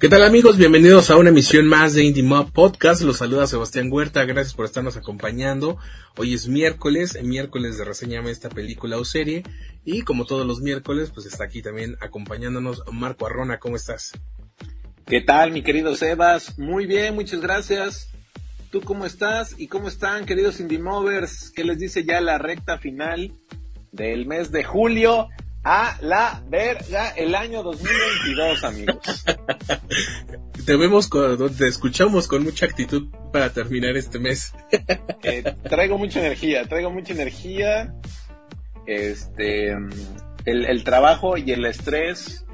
¿Qué tal amigos? Bienvenidos a una emisión más de Indie Mob Podcast. Los saluda Sebastián Huerta. Gracias por estarnos acompañando. Hoy es miércoles, miércoles de reseñame esta película o serie. Y como todos los miércoles, pues está aquí también acompañándonos Marco Arrona. ¿Cómo estás? ¿Qué tal, mi querido Sebas? Muy bien, muchas gracias. ¿Tú cómo estás? ¿Y cómo están, queridos Indie Movers? ¿Qué les dice ya la recta final del mes de julio? A la verga el año 2022, amigos. te vemos, te escuchamos con mucha actitud para terminar este mes. Eh, traigo mucha energía, traigo mucha energía. Este, el, el trabajo y el estrés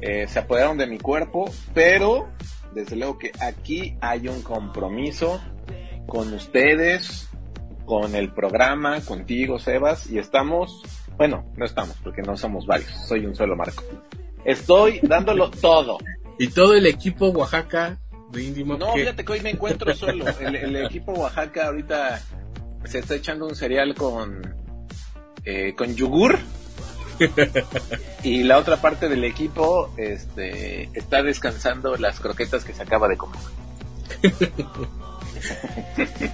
eh, se apoderaron de mi cuerpo, pero desde luego que aquí hay un compromiso con ustedes, con el programa, contigo, Sebas, y estamos bueno, no estamos, porque no somos varios, soy un solo Marco. Estoy dándolo todo. Y todo el equipo Oaxaca de Indimo. No, fíjate que hoy me encuentro solo. El, equipo Oaxaca ahorita se está echando un cereal con, eh, con yogur. y la otra parte del equipo este, está descansando las croquetas que se acaba de comer.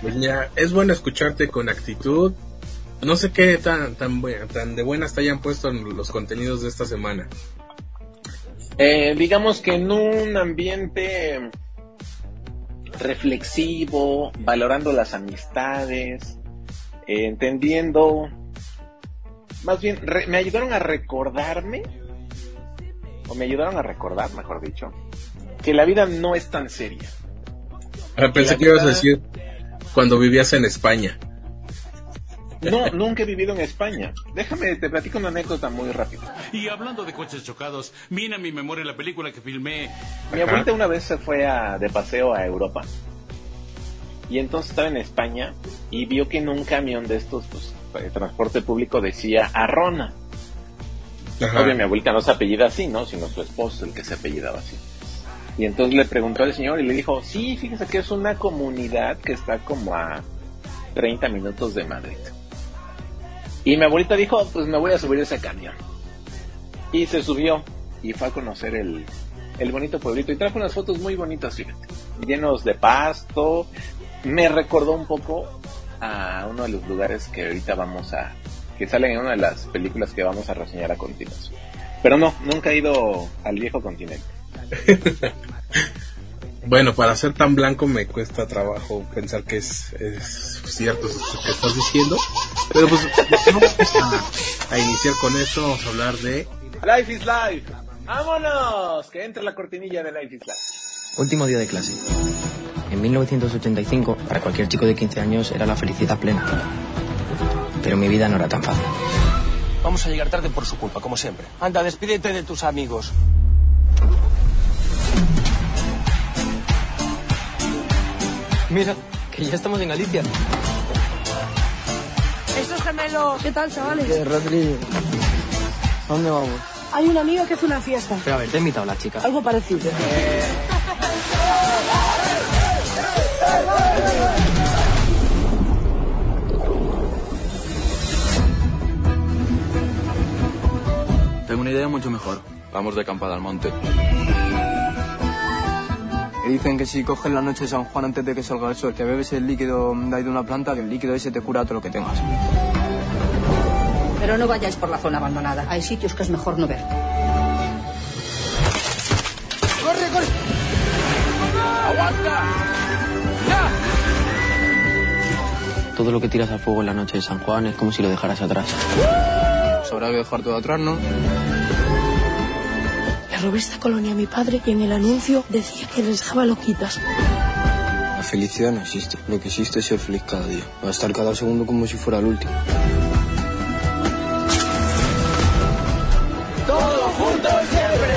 Pues es bueno escucharte con actitud, no sé qué tan, tan, tan de buenas te hayan puesto en los contenidos de esta semana. Eh, digamos que en un ambiente reflexivo, valorando las amistades, eh, entendiendo, más bien, me ayudaron a recordarme, o me ayudaron a recordar, mejor dicho, que la vida no es tan seria. Ah, pensé que ibas a decir cuando vivías en España. No, nunca he vivido en España. Déjame, te platico una anécdota muy rápida. Y hablando de coches chocados, viene a mi memoria la película que filmé. Mi abuelita una vez se fue a, de paseo a Europa. Y entonces estaba en España y vio que en un camión de estos, pues, de transporte público decía Arrona. Obvio, mi abuelita no se apellida así, ¿no? Sino su esposo el que se apellidaba así. Y entonces le preguntó al señor y le dijo, sí, fíjese que es una comunidad que está como a 30 minutos de Madrid. Y mi abuelita dijo, pues me voy a subir ese camión. Y se subió y fue a conocer el, el bonito pueblito y trajo unas fotos muy bonitas, fíjate, llenos de pasto. Me recordó un poco a uno de los lugares que ahorita vamos a, que salen en una de las películas que vamos a reseñar a continuación. Pero no, nunca he ido al viejo continente. Bueno, para ser tan blanco me cuesta trabajo pensar que es, es cierto lo que estás diciendo. Pero pues vamos a, iniciar con esto, vamos a hablar de... Life is Life. ¡Vámonos! Que entre la cortinilla de Life is Life. Último día de clase. En 1985, para cualquier chico de 15 años era la felicidad plena. Pero mi vida no era tan fácil. Vamos a llegar tarde por su culpa, como siempre. Anda, despídete de tus amigos. Mira, que ya estamos en Galicia. Estos gemelos. ¿Qué tal, chavales? ¿Qué, Rodrigo? ¿A dónde vamos? Hay un amigo que hace una fiesta. Pero a ver, te he invitado la chica. Algo parecido. Tengo una idea mucho mejor. Vamos de acampada al monte. Y dicen que si coges la noche de San Juan antes de que salga el sol, que bebes el líquido de ahí de una planta, que el líquido ese te cura todo lo que tengas. Pero no vayáis por la zona abandonada. Hay sitios que es mejor no ver. ¡Corre, corre! ¡Aguanta! ¡Ya! Todo lo que tiras al fuego en la noche de San Juan es como si lo dejaras atrás. Sobra que dejar todo atrás, ¿no? Robé esta colonia a mi padre y en el anuncio decía que les dejaba loquitas. La felicidad no existe. Lo que existe es ser feliz cada día. Va a estar cada segundo como si fuera el último. ¡Todo juntos siempre!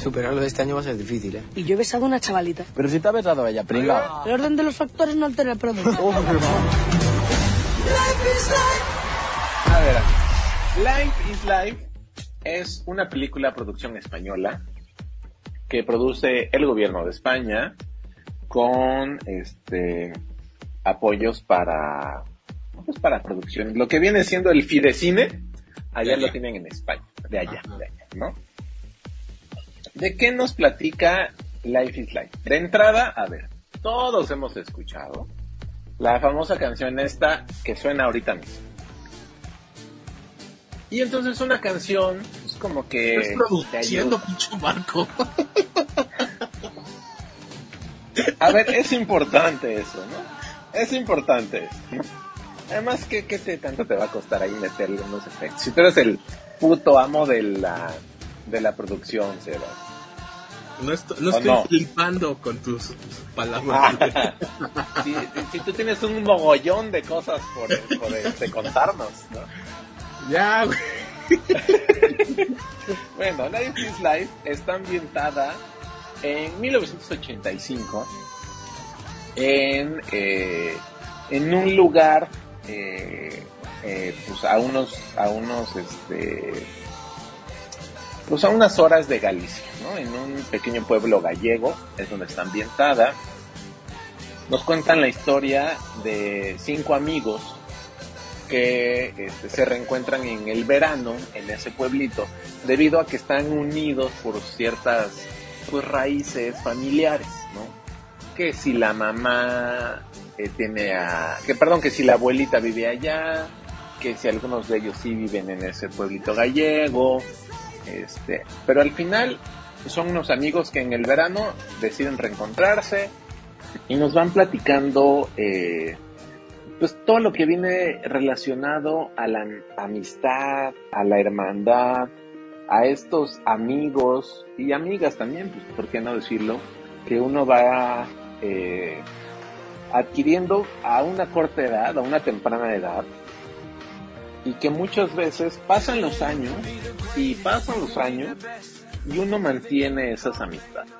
Superarlo de este año va a ser difícil, ¿eh? Y yo he besado a una chavalita. Pero si te ha besado ella, pringao. El orden de los factores no altera el producto. A ver, Life is Life es una película producción española que produce el gobierno de España con este apoyos para pues para producción. Lo que viene siendo el Fidecine, allá lo tienen en España, de allá, de allá, ¿no? ¿De qué nos platica Life is Life? De entrada, a ver, todos hemos escuchado la famosa canción esta que suena ahorita mismo. Y entonces una canción es como que... Produciendo, pinche Marco. A ver, es importante eso, ¿no? Es importante. Además, ¿qué, qué te, tanto te va a costar ahí meterle unos efectos? Si tú eres el puto amo de la, de la producción, Sebas. No, estoy, no ¿O estoy no? flipando con tus palabras. si, si- si tú tienes un mogollón de cosas por, por este, contarnos, ¿no? Ya, güey. Bueno, Life is Life está ambientada en 1985 en, eh, en un lugar eh, eh, pues a unos a unos este pues a unas horas de Galicia, ¿no? En un pequeño pueblo gallego es donde está ambientada. Nos cuentan la historia de cinco amigos que este, se reencuentran en el verano en ese pueblito debido a que están unidos por ciertas pues, raíces familiares, ¿no? Que si la mamá eh, tiene a... que perdón, que si la abuelita vive allá, que si algunos de ellos sí viven en ese pueblito gallego, este, pero al final son unos amigos que en el verano deciden reencontrarse y nos van platicando eh, pues todo lo que viene relacionado a la amistad, a la hermandad, a estos amigos y amigas también, pues por qué no decirlo, que uno va eh, adquiriendo a una corta edad, a una temprana edad, y que muchas veces pasan los años y pasan los años y uno mantiene esas amistades.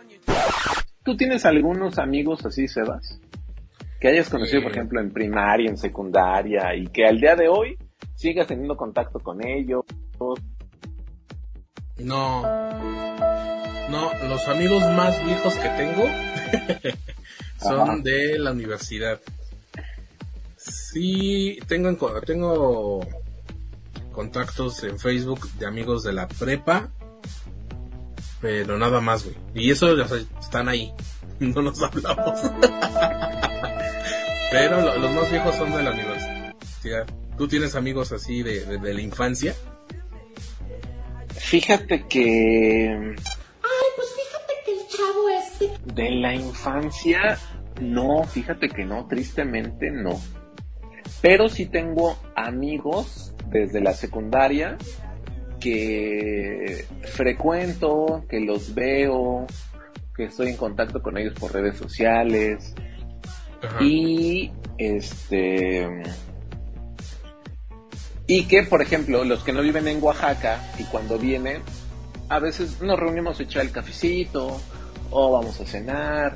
¿Tú tienes algunos amigos así, Sebas? Que hayas conocido, por ejemplo, en primaria, en secundaria y que al día de hoy sigas teniendo contacto con ellos. No. No, los amigos más viejos que tengo son Ajá. de la universidad. Sí, tengo, tengo contactos en Facebook de amigos de la prepa, pero nada más, güey. Y eso, o sea, están ahí. No nos hablamos. pero lo- los más viejos son de la universidad. ¿Tú tienes amigos así de, de- de la infancia? Fíjate que Ay, pues fíjate que el chavo este. de la infancia, no, fíjate que no, tristemente no. Pero sí tengo amigos desde la secundaria que frecuento, que los veo, que estoy en contacto con ellos por redes sociales. Y este. Y que, por ejemplo, los que no viven en Oaxaca y cuando vienen, a veces nos reunimos a echar el cafecito, o vamos a cenar,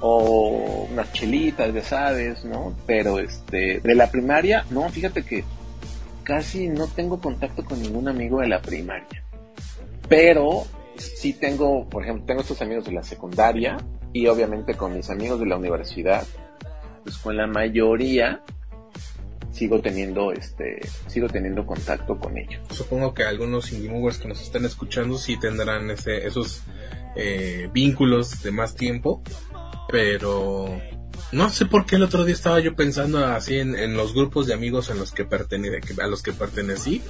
o unas chelitas, ya sabes, ¿no? Pero este, de la primaria, no, fíjate que casi no tengo contacto con ningún amigo de la primaria. Pero sí tengo, por ejemplo, tengo estos amigos de la secundaria y obviamente con mis amigos de la universidad, pues con la mayoría sigo teniendo este sigo teniendo contacto con ellos. Supongo que algunos indie que nos están escuchando sí tendrán ese, esos eh, vínculos de más tiempo, pero no sé por qué el otro día estaba yo pensando así en, en los grupos de amigos en los que pertene, a los que pertenecí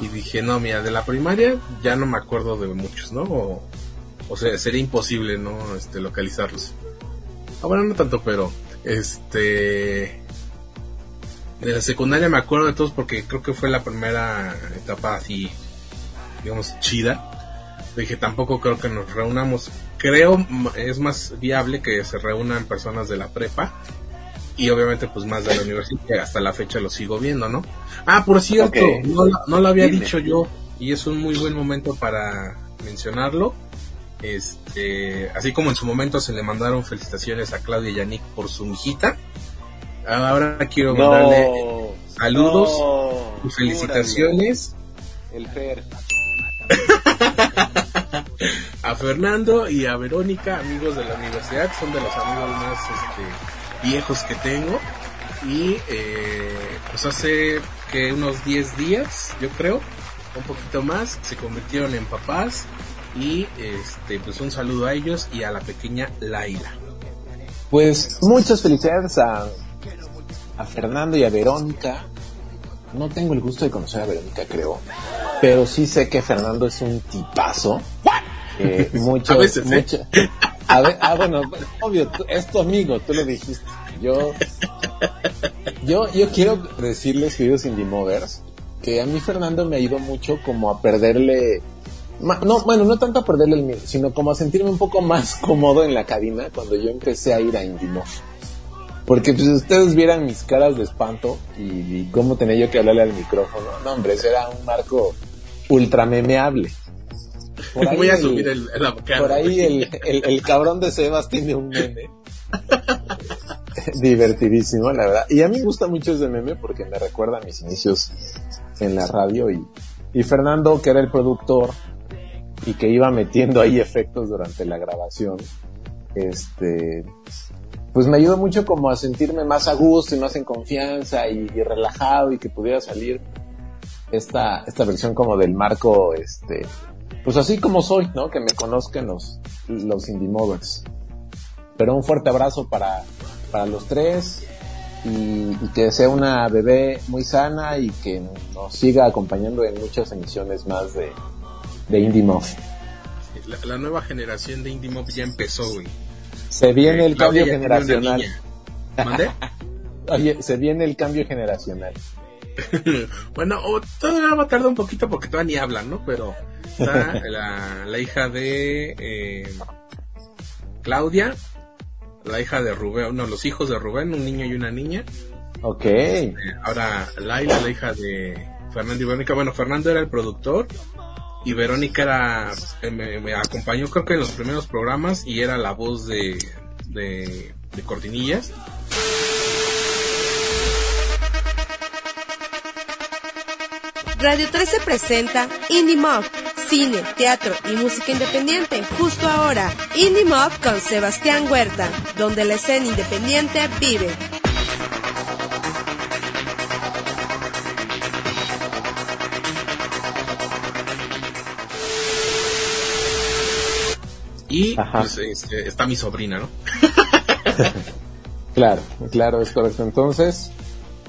y dije no mira de la primaria ya no me acuerdo de muchos, ¿no? O, o sea sería imposible no este localizarlos. Ah, bueno no tanto pero este de la secundaria me acuerdo de todos porque creo que fue la primera etapa así, digamos, chida. Dije, tampoco creo que nos reunamos. Creo es más viable que se reúnan personas de la prepa y obviamente pues más de la universidad, que hasta la fecha lo sigo viendo, ¿no? Ah, por cierto, no, lo- no lo había Dime. dicho yo y es un muy buen momento para mencionarlo. Este, así como en su momento se le mandaron felicitaciones a Claudia Yannick por su hijita, ahora quiero mandarle. Saludos No, y felicitaciones El Fer. a Fernando y a Verónica, amigos de la universidad, son de los amigos más este, viejos que tengo. Y eh, pues hace que unos 10 días, yo creo, un poquito más, se convirtieron en papás. Y este, pues un saludo a ellos y a la pequeña Laila. Pues muchas felicidades a, a Fernando y a Verónica. No tengo el gusto de conocer a Verónica, creo. Pero sí sé que Fernando es un tipazo. Eh, mucho, A veces, ¿eh? mucho- a ver, ah, bueno, obvio, tú- es tu amigo, tú lo dijiste. Yo, yo, yo quiero decirles, queridos Indie Movers, que a mí Fernando me ayudó mucho como a perderle, no, bueno, no tanto a perderle el miedo, sino como a sentirme un poco más cómodo en la cabina cuando yo empecé a ir a Indie Move. Porque pues ustedes vieran mis caras de espanto y, y cómo tenía yo que hablarle al micrófono. No, hombre, ese era un marco ultra memeable. Por ahí Voy a el- subir el, cara, por ahí el, el, el cabrón de Sebas tiene un meme. Divertidísimo, la verdad. Y a mí me gusta mucho ese meme porque me recuerda a mis inicios en la radio y, y Fernando, que era el productor y que iba metiendo ahí efectos durante la grabación, este, pues me ayudó mucho como a sentirme más a gusto y más en confianza y, y relajado y que pudiera salir esta, esta versión como del marco, este, pues así como soy, ¿no? Que me conozcan los, los Indie Movers. Pero un fuerte abrazo para, para los tres y, y que sea una bebé muy sana y que nos siga acompañando en muchas emisiones más de, de Indie Move. La, la nueva generación de Indie Mob ya empezó, güey. Se viene el Claudia cambio generacional. ¿Mande? Oye, se viene el cambio generacional. bueno, o todavía va a tardar un poquito porque todavía ni hablan, ¿no? Pero está la, la hija de eh, Claudia, la hija de Rubén, no, los hijos de Rubén, un niño y una niña. Ok. Eh, ahora Laila, la hija de Fernando y Verónica. Bueno, Fernando era el productor y Verónica era, eh, me, acompañó creo que en los primeros programas y era la voz de, de, de Cortinillas. Radio 13 presenta Indie Mob, cine, teatro y música independiente. Justo ahora, Indie Mob con Sebastián Huerta, donde la escena independiente vive. Y pues, este, está mi sobrina, ¿no? Claro, claro, es correcto. Entonces,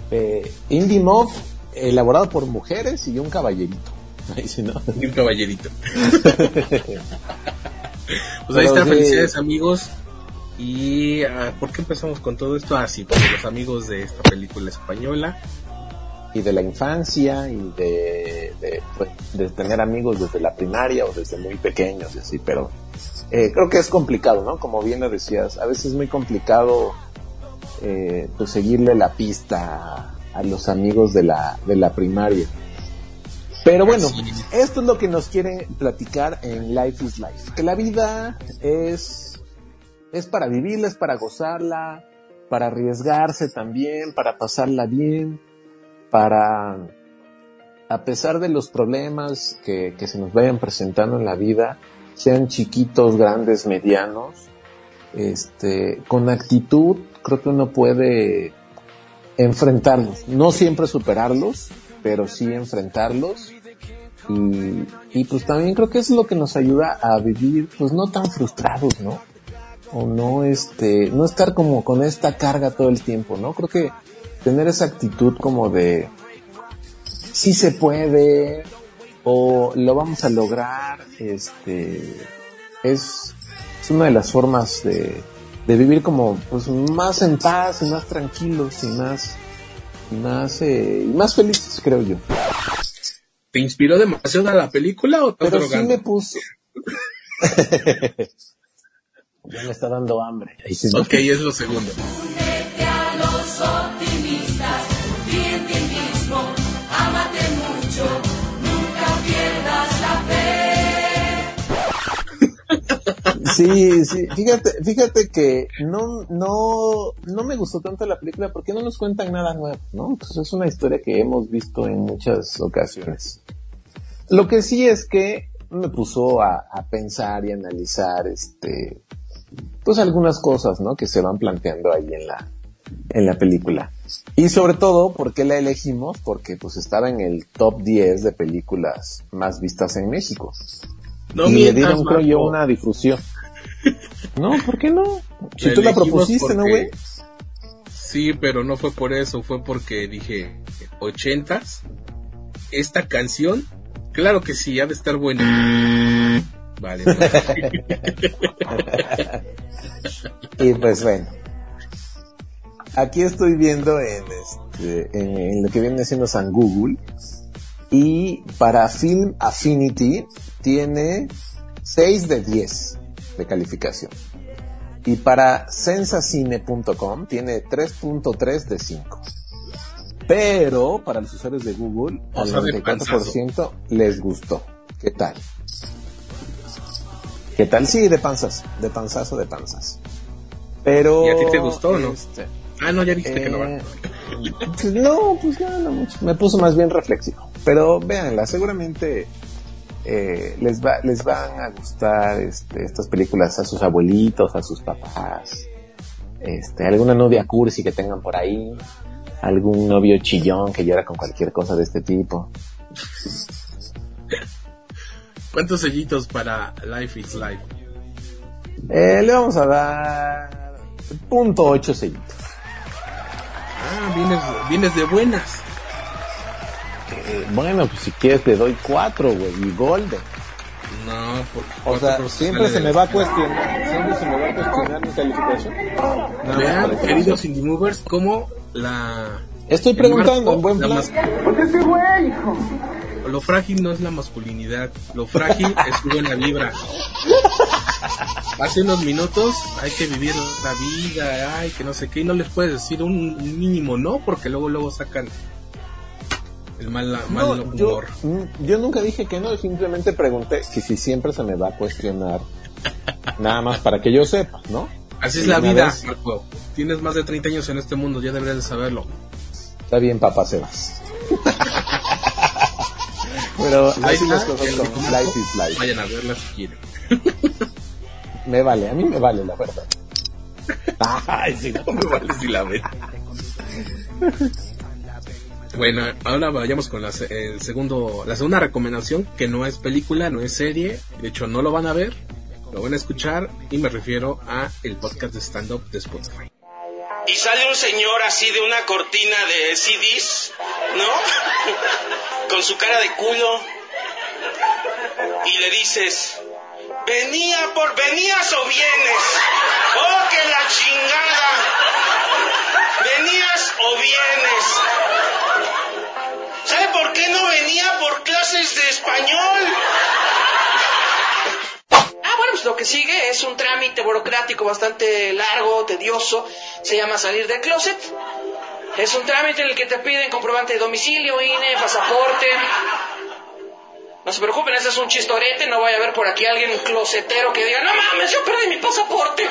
eh, Indie Mob, elaborado por mujeres y un caballerito. Ahí sí, ¿no? Y un caballerito. Pues ahí Pero está, sí. felicidades amigos. Y ah, ¿por qué empezamos con todo esto? Así, porque los amigos de esta película española. y de la infancia y de, de, pues, de tener amigos desde la primaria o desde muy pequeños y así, pero eh, creo que es complicado, ¿no? Como bien lo decías, a veces es muy complicado eh, pues seguirle la pista a, los amigos de la, de la primaria. Pero bueno, esto es lo que nos quiere platicar en Life is Life, que la vida es, es para vivirla, es para gozarla, para arriesgarse también, para pasarla bien, para, a pesar de los problemas que, que se nos vayan presentando en la vida, sean chiquitos, grandes, medianos, este, con actitud, creo que uno puede enfrentarlos, no siempre superarlos, pero sí enfrentarlos. Y, y pues también creo que es lo que nos ayuda a vivir, pues no tan frustrados, ¿no? O no, este, no estar como con esta carga todo el tiempo, ¿no? Creo que tener esa actitud como de, sí se puede, o lo vamos a lograr, este, es, es una de las formas de, de vivir como, pues más en paz y más tranquilos y más, y más, eh, y más felices, creo yo. ¿Te inspiró demasiado a la película o estás Pero sí me puso. ya me está dando hambre. Ok, es lo segundo. Sí, sí, fíjate, fíjate que no, no, no me gustó tanto la película porque no nos cuentan nada nuevo, ¿no? Pues es una historia que hemos visto en muchas ocasiones. Lo que sí es que me puso a, a pensar y analizar, este, pues algunas cosas, ¿no? Que se van planteando ahí en la, en la película. Y sobre todo, ¿por qué la elegimos? Porque pues estaba en el top 10 de películas más vistas en México. No y le dieron, creo yo, una difusión. No, ¿por qué no? Si tú la propusiste, ¿no, güey? Sí, pero no fue por eso, fue porque dije, ochentas, esta canción, claro que sí, ha de estar buena. Vale, pues. Y pues bueno. Aquí estoy viendo en, este, en, en lo que viene siendo San Google. Y para Film Affinity tiene 6 de 10 de calificación. Y para sensacine.com tiene 3.3 de 5. Pero para los usuarios de Google, al sea, de 94% les gustó. ¿Qué tal? ¿Qué tal? Sí, de panzas, de panzazo, de panzas. Pero... ¿Y a ti te gustó o no? este, Ah, no, ya dijiste que no va. eh, pues no, pues no, no mucho. Me puso más bien reflexivo. Pero véanla, seguramente eh, les va, les van a gustar este, estas películas a sus abuelitos, a sus papás, este, alguna novia cursi que tengan por ahí, algún novio chillón que llora con cualquier cosa de este tipo. ¿Cuántos sellitos para Life is Life? Eh, le vamos a dar punto ocho sellitos. Ah, vienes, vienes de buenas. Eh, bueno, pues si quieres le doy cuatro, güey, y golden. No, porque O sea, siempre se me va a cuestionar, siempre se me va a cuestionar mi calificación. Vean, queridos indie movers, cómo la... Estoy el preguntando en buen la plan. mas- Lo frágil no es la masculinidad, lo frágil es su buena vibra. Hace unos minutos hay que vivir la vida, ay, que no sé qué, y no les puedes decir un mínimo no, porque luego luego sacan el mal, mal No, yo, humor. yo nunca dije que no, simplemente pregunté que si siempre se me va a cuestionar. Nada más para que yo sepa, ¿no? Así es la vida, vez- Marco. Tienes más de 30 años en este mundo, ya deberías de saberlo. Está bien, papá Sebas. Pero Ahí las cosas documento. Life is Life. Vayan a verla si quieren. Me vale, a mí me vale, la verdad. Ay, no. No me vale si la ven. Bueno, ahora vayamos con la, el segundo, la segunda recomendación, que no es película, no es serie, de hecho no lo van a ver, lo van a escuchar y me refiero a el podcast de stand-up de Spotify. Y sale un señor así de una cortina de CDs, ¿no? Con su cara de culo. Y le dices, venía por, venías o vienes. Oh, que la chingada. Venías o vienes. ¿Sabe por qué no venía por clases de español? Ah, bueno, pues lo que sigue es un trámite burocrático bastante largo, tedioso. Se llama salir del closet. Es un trámite en el que te piden comprobante de domicilio, INE, pasaporte. No se preocupen, ese es un chistorete. No vaya a haber por aquí alguien closetero que diga, no mames, yo perdí mi pasaporte.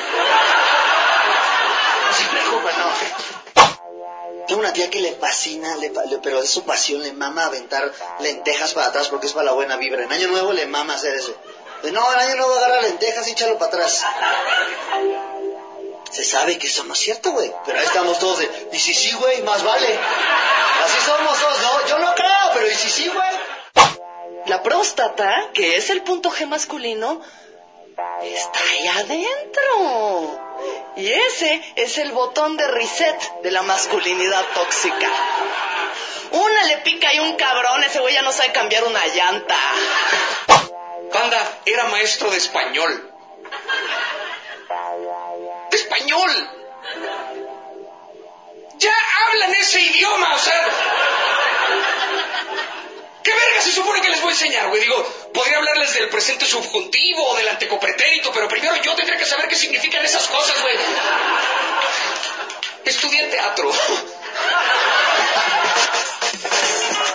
Se preocupen, no. Tengo una tía que le fascina, le le- pero es su pasión, le mama aventar lentejas para atrás porque es para la buena vibra. En Año Nuevo le mama hacer eso. De, no, en Año Nuevo agarra lentejas y échalo para atrás. Se sabe que eso no es cierto, güey. Pero ahí estamos todos de, y si sí, güey, más vale. Así somos todos, ¿no? Yo no creo, pero y si sí, güey. La próstata, que es el punto G masculino, está ahí adentro. Y ese es el botón de reset de la masculinidad tóxica. Una le pica y un cabrón, ese güey ya no sabe cambiar una llanta. Panda era maestro de español. ¡De español! ¡Ya hablan ese idioma! O sea. ¿Qué verga se supone que les voy a enseñar, güey? Digo, podría hablarles del presente subjuntivo o del antecopretérito, pero primero yo tendría que saber qué significan esas cosas, güey. Estudié teatro.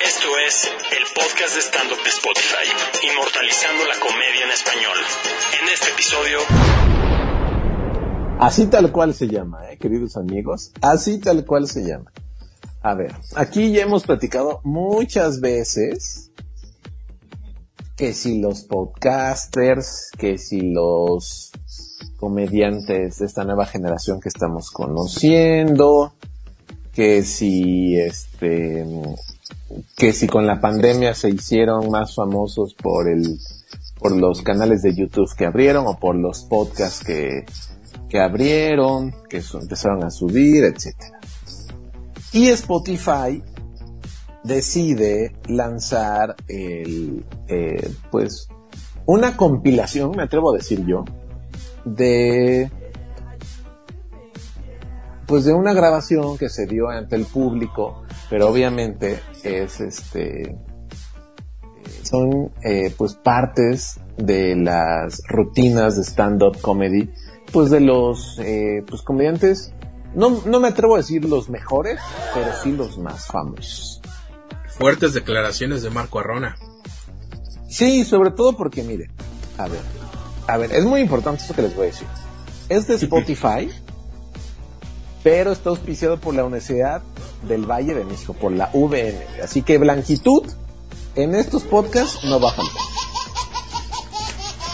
Esto es 3, el podcast de stand-up de Spotify, inmortalizando la comedia en español. En este episodio... Así tal cual se llama, ¿eh, queridos amigos. Así tal cual se llama. A ver, aquí ya hemos platicado muchas veces que si los podcasters, que si los comediantes de esta nueva generación que estamos conociendo, que si este que si con la pandemia se hicieron más famosos por el por los canales de YouTube que abrieron o por los podcasts que, que abrieron, que empezaron a subir, etcétera. Y Spotify decide lanzar el, eh, pues, una compilación, me atrevo a decir yo, de, pues de una grabación que se dio ante el público, pero obviamente es este, son eh, pues partes de las rutinas de stand-up comedy, pues de los eh, pues comediantes, no, no me atrevo a decir los mejores, pero sí los más famosos. Fuertes declaraciones de Marco Arrona. Sí, sobre todo porque, mire, a ver, a ver, es muy importante esto que les voy a decir. Es de Spotify, pero está auspiciado por la Universidad del Valle de México, por la VN. Así que blanquitud en estos podcasts no va a faltar.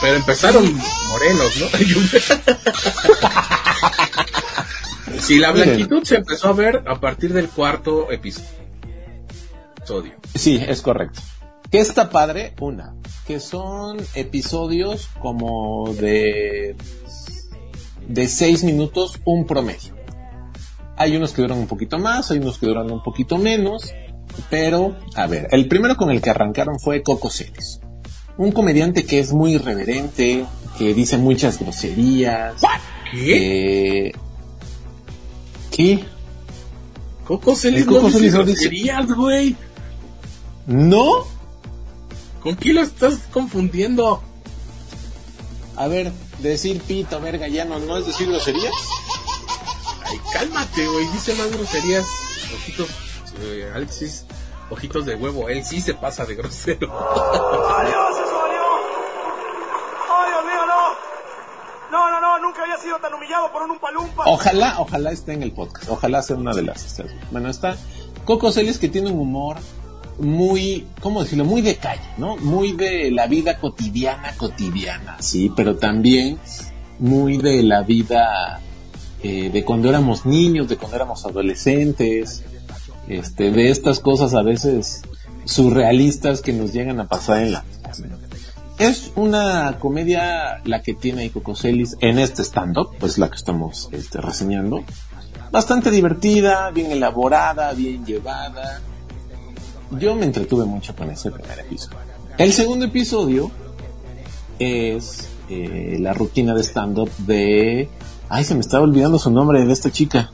Pero empezaron morenos, ¿no? sí, la blanquitud se empezó a ver a partir del cuarto episodio. Sí, es correcto. ¿Qué está padre? Una, que son episodios como de de seis minutos un promedio. Hay unos que duran un poquito más, hay unos que duran un poquito menos, pero a ver, el primero con el que arrancaron fue Coco Celis, un comediante que es muy irreverente, que dice muchas groserías. ¿Qué? Eh, ¿Qué? Coco Celis El Coco no dice- groserías, güey. ¿No? ¿Con quién lo estás confundiendo? A ver, decir pito, verga, ya no, no es decir groserías. Ay, cálmate, güey. Dice más groserías. Ojitos, eh, Alexis, ojitos de huevo. Él sí se pasa de grosero. ¡Adiós, eso valió! ¡Ay, Dios mío, no! No, no, no, nunca había por un umpalumpa. Ojalá, ojalá esté en el podcast. Ojalá sea una de las. Bueno, está Coco Celis que tiene un humor muy, ¿cómo decirlo? Muy de calle, ¿no? Muy de la vida cotidiana, cotidiana, sí, pero también muy de la vida eh, de cuando éramos niños, de cuando éramos adolescentes, este, de estas cosas a veces surrealistas que nos llegan a pasar en la vida. Es una comedia la que tiene Coco Celis en este stand-up, pues la que estamos este, reseñando. Bastante divertida, bien elaborada, bien llevada. Yo me entretuve mucho con ese primer episodio. El segundo episodio es eh, la rutina de stand-up de... Ay, se me estaba olvidando su nombre de esta chica.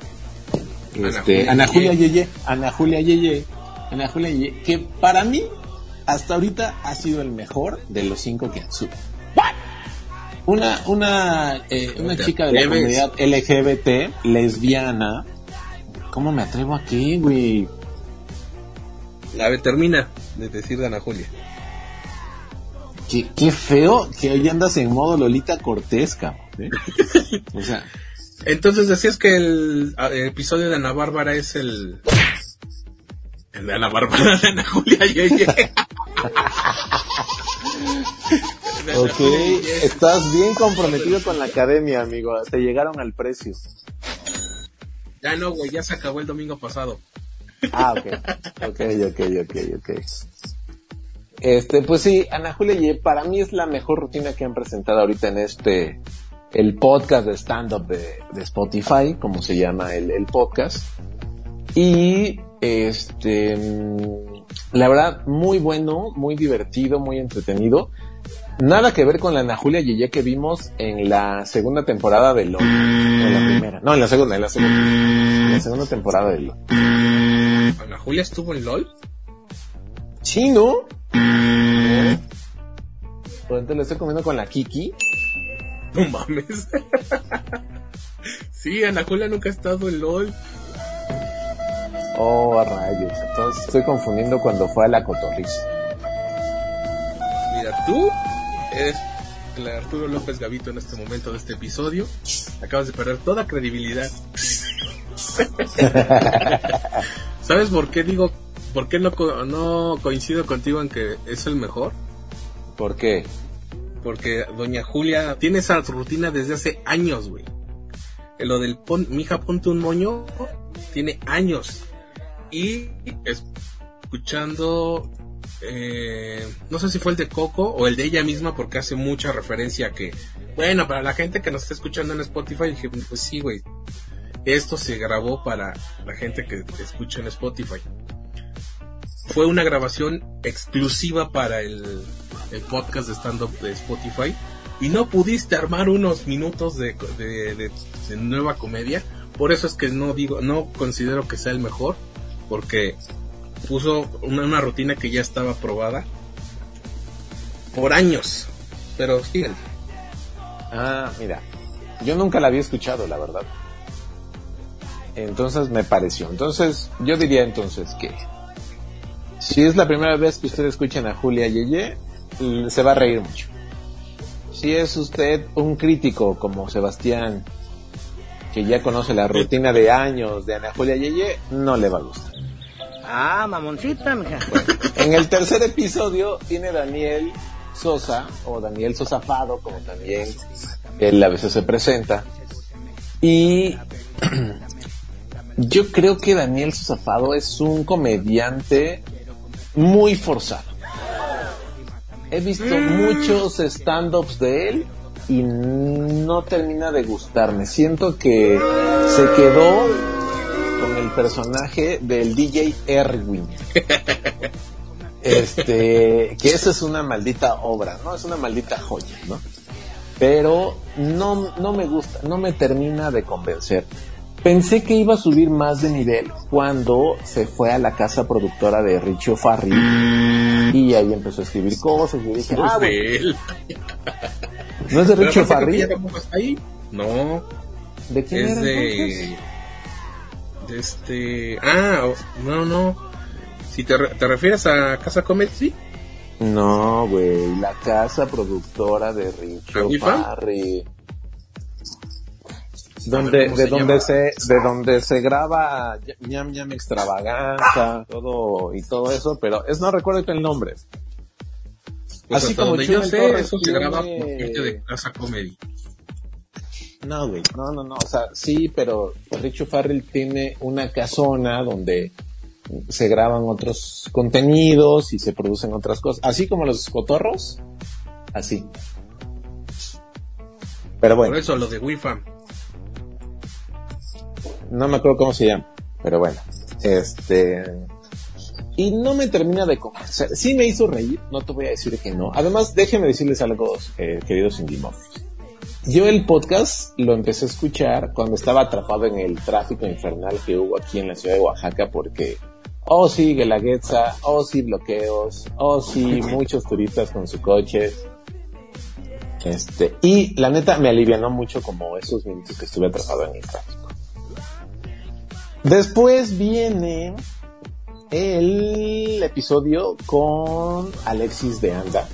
Este, Ana Julia Yeye. Ana Julia Yeye. Ana Julia Yeye. Que para mí, hasta ahorita, ha sido el mejor de los cinco que han subido. Una, una, eh, una chica de la comunidad LGBT, lesbiana. ¿Cómo me atrevo a qué, güey? A ver, termina de decir de Ana Julia. Qué, qué feo que hoy andas en modo Lolita Cortés, cabrón. ¿eh? O sea, Entonces decías que el, el episodio de Ana Bárbara es el... El de Ana Bárbara, de Ana Julia Yeye. Ok, estás bien comprometido con la academia, amigo. Te llegaron al precio. Ya no, güey, ya se acabó el domingo pasado. Ah, ok. Ok, ok, ok, ok. Este, pues sí, Ana Julia Yeye para mí es la mejor rutina que han presentado ahorita en este, el podcast de stand-up de, de Spotify, como se llama el, el podcast. Y, este, la verdad, muy bueno, muy divertido, muy entretenido. Nada que ver con la Ana Julia Yeye que vimos en la segunda temporada de LOL. En la primera. No, en la segunda, en la segunda. En la segunda temporada de LOL. ¿Ana Julia estuvo en LOL? Sí, ¿no? Por entonces lo estoy comiendo con la Kiki. No mames. sí, Ana Julia nunca ha estado en LOL. Oh, a rayos. Entonces estoy confundiendo cuando fue a la cotorriza. Mira, tú eres el Arturo López Gavito en este momento de este episodio. Acabas de perder toda credibilidad. ¿Sabes por qué digo, por qué no, no coincido contigo en que es el mejor? ¿Por qué? Porque Doña Julia tiene esa rutina desde hace años, güey. Lo del pon, mija ponte un moño tiene años. Y escuchando, eh, no sé si fue el de Coco o el de ella misma porque hace mucha referencia a que, bueno, para la gente que nos está escuchando en Spotify, dije, pues sí, güey. Esto se grabó para la gente que escucha en Spotify. Fue una grabación exclusiva para el, podcast de stand-up de Spotify. Y no pudiste armar unos minutos de, de, de- de nueva comedia. Por eso es que no digo, no considero que sea el mejor. Porque puso una, rutina que ya estaba probada por años. Pero sí, Ah, mira. Yo nunca la había escuchado, la verdad. Entonces me pareció. Entonces, yo diría entonces que si es la primera vez que ustedes escuchan a Julia Yeye, se va a reír mucho. Si es usted un crítico como Sebastián, que ya conoce la rutina de años de Ana Julia Yeye, no le va a gustar. Ah, mamoncita, mija. En el tercer episodio tiene Daniel Sosa, o Daniel Sosafado, como también él a veces se presenta. Y yo creo que Daniel Sosafado es un comediante muy forzado. He visto muchos stand-ups de él y no termina de gustarme. Siento que se quedó con el personaje del DJ Erwin. Este, que esa es una maldita obra, ¿no? Es una maldita joya, ¿no? Pero no, no me gusta, no me termina de convencer. Pensé que iba a subir más de nivel cuando se fue a la casa productora de Richo Farri y ahí empezó a escribir cosas y yo dije, no ah, es bueno, de él. ¿no es de Richo Farri? ahí. No. ¿De quién es era de, de este. Ah, no, no. Si te, re- te refieres a Casa Comedy, sí. No, güey, la casa productora de Richo. Farri. Donde, ver, ¿cómo de se donde se, de donde se graba ñam ñam extravaganza, todo y todo eso, pero es no recuerdo el nombre. Pues Así como yo sé, Torres eso se tiene- graba por gente de Casa Comedy. No, güey, no, no, no, o sea, sí, pero Richo Farrell tiene una casona donde se graban otros contenidos y se producen otras cosas, así como los cotorros, así. Pero bueno. Por eso lo de Wifam. No me acuerdo cómo se llama, pero bueno, este y no me termina de convencer. Sí me hizo reír, no te voy a decir que no. Además, déjenme decirles algo, eh, queridos indimóviles. Yo el podcast lo empecé a escuchar cuando estaba atrapado en el tráfico infernal que hubo aquí en la ciudad de Oaxaca porque oh sí, Guelaguetza, oh sí, bloqueos, oh sí, muchos turistas con su coche. Este, y la neta me alivianó mucho como esos minutos que estuve atrapado en el tráfico. Después viene el episodio con Alexis de Anda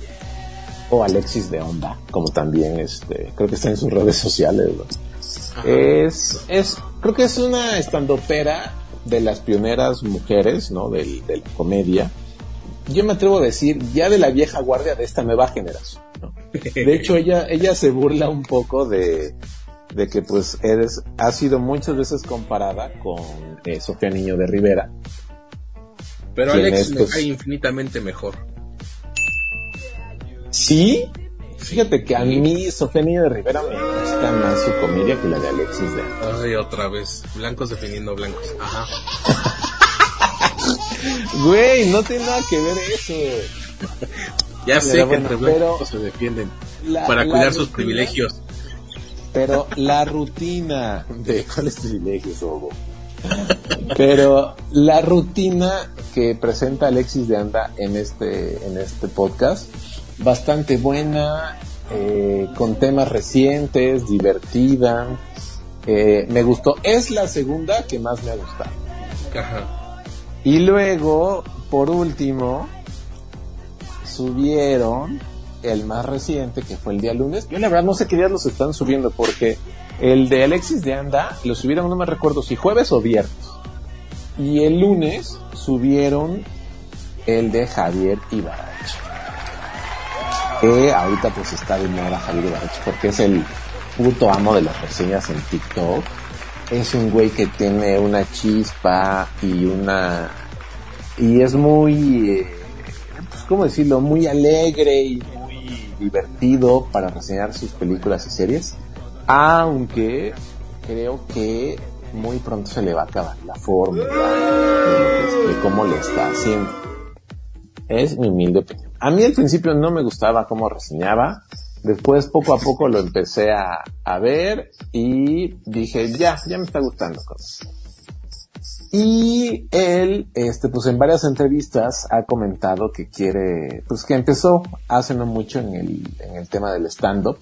o Alexis de Onda, como también este, creo que está en sus redes sociales. ¿no? Es, es, creo que es una estandopera de las pioneras mujeres, ¿no? Del, de la comedia. Yo me atrevo a decir ya de la vieja guardia de esta nueva generación. ¿no? De hecho, ella, ella se burla un poco de, de que pues eres, ha sido muchas veces comparada con eh, Sofía Niño de Rivera. Pero ¿Quién Alex es, me pues? cae infinitamente mejor. Sí, fíjate que a mí Sofía Niño de Rivera me gusta más su comedia que la de Alexis de. Ay, otra vez. Blancos definiendo blancos. Ajá. Güey, no tiene nada que ver eso. Ya sé que bueno, entre blancos se defienden la- para la cuidar sus privilegios. Pero la rutina de cuáles privilegios, Hugo? Pero la rutina que presenta Alexis de Anda en este, en este podcast, bastante buena, eh, con temas recientes, divertida. eh, me gustó. Es la segunda que más me ha gustado. Ajá. Y luego, por último, subieron el más reciente, que fue el día lunes. Yo la verdad no sé qué días los están subiendo, porque el de Alexis de Anda lo subieron, no me recuerdo si jueves o viernes. Y el lunes subieron el de Javier Ibarach. Que ahorita pues está de moda Javier Ibarach porque es el puto amo de las reseñas en TikTok. Es un güey que tiene una chispa y una... Y es muy... Eh, pues, ¿cómo decirlo? Muy alegre y divertido para reseñar sus películas y series. Aunque creo que muy pronto se le va a acabar la fórmula de, cómo le está haciendo. Es mi humilde opinión. A mí al principio no me gustaba cómo reseñaba. Después poco a poco lo empecé a, a ver y dije, ya, ya me está gustando. Y él, este, pues en varias entrevistas ha comentado que quiere, pues que empezó hace no mucho en el, en el tema del stand-up.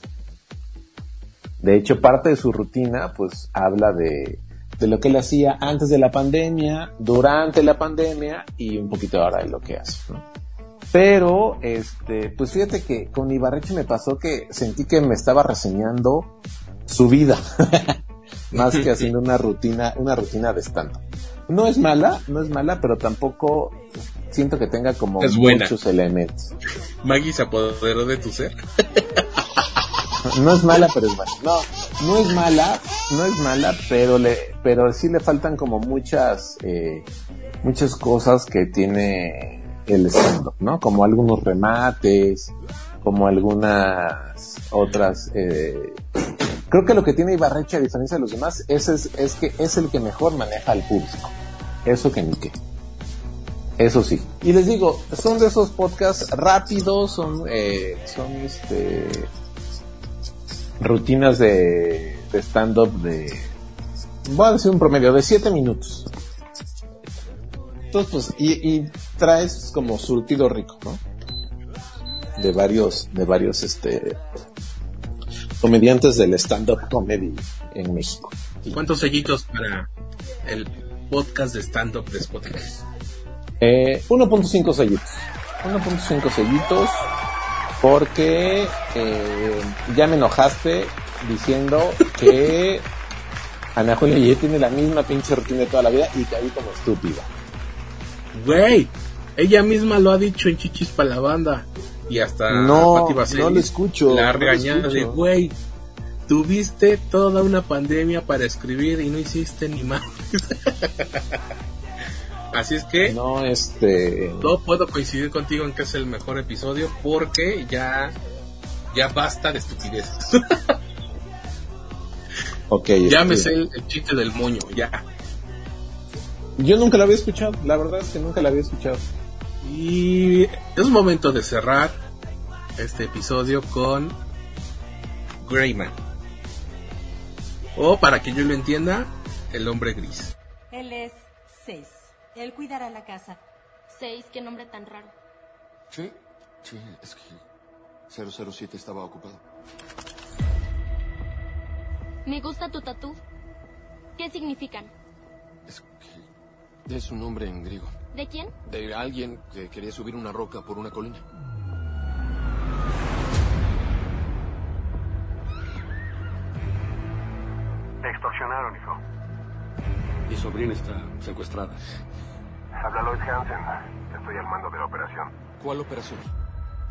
De hecho, parte de su rutina, pues habla de, de lo que él hacía antes de la pandemia, durante la pandemia y un poquito ahora de lo que hace. Pero, este, pues fíjate que con Ibarreche me pasó que sentí que me estaba reseñando su vida, más que haciendo una rutina, una rutina de stand No es mala, no es mala, pero tampoco siento que tenga como Es buena. muchos elementos. Maggie se apoderó de tu ser. No es mala, pero es buena. No, no es mala, no es mala, pero le, pero sí le faltan como muchas, eh, muchas cosas que tiene el stand ¿no? Como algunos remates, como algunas otras, eh, creo que lo que tiene Ibarreche a diferencia de los demás es, es, es que es el que mejor maneja al público. Eso que ni qué. Eso sí. Y les digo, son de esos podcasts rápidos, son, eh, son este, rutinas de, stand-up de, voy a decir un promedio de 7 minutos. Entonces, pues, y, y traes como surtido rico, ¿no? De varios, de varios, este, comediantes del stand-up comedy en México. ¿Cuántos sellitos para el podcast de stand-up de Spotify? Eh, 1.5 sellitos. 1.5 sellitos porque eh, ya me enojaste diciendo que Ana Julia Yeye tiene la misma pinche rutina de toda la vida y caí como estúpida. Güey, ella misma lo ha dicho en Chichis para la banda. Y hasta No, Pati no lo escucho, La no regañada de, güey, tuviste toda una pandemia para escribir y no hiciste ni más. Así es que No, este. no puedo coincidir contigo en que es el mejor episodio porque ya ya basta de estupidez. Ok. ya me este, sé el, el chiste del moño, ya. Yo nunca la había escuchado. La verdad es que nunca la había escuchado. Y es momento de cerrar este episodio con Greyman. O para que yo lo entienda, el hombre gris. Él es seis. Él cuidará la casa. Seis, qué nombre tan raro. Sí, sí, es que 007 estaba ocupado. Me gusta tu tatú. ¿Qué significan? Es un nombre en griego. ¿De quién? De alguien que quería subir una roca por una colina. Te extorsionaron, hijo. Mi sobrina está secuestrada. Habla Lloyd Hansen. Estoy al mando de la operación. ¿Cuál operación?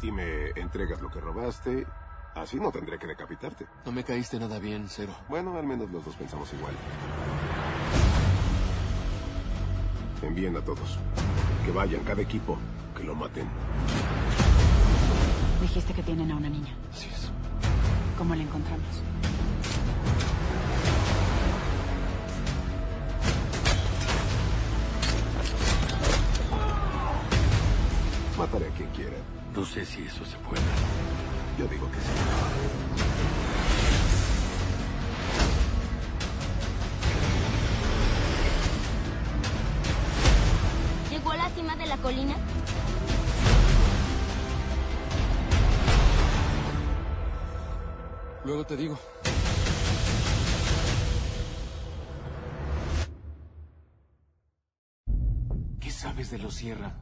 Si me entregas lo que robaste, así no tendré que decapitarte. No me caíste nada bien, Cero. Bueno, al menos los dos pensamos igual. Envíen a todos. Que vayan, cada equipo. Que lo maten. Dijiste que tienen a una niña. Así es. ¿Cómo la encontramos? Mataré a quien quiera. No sé si eso se puede. Yo digo que sí. La colina? Luego te digo. ¿Qué sabes de los Sierra?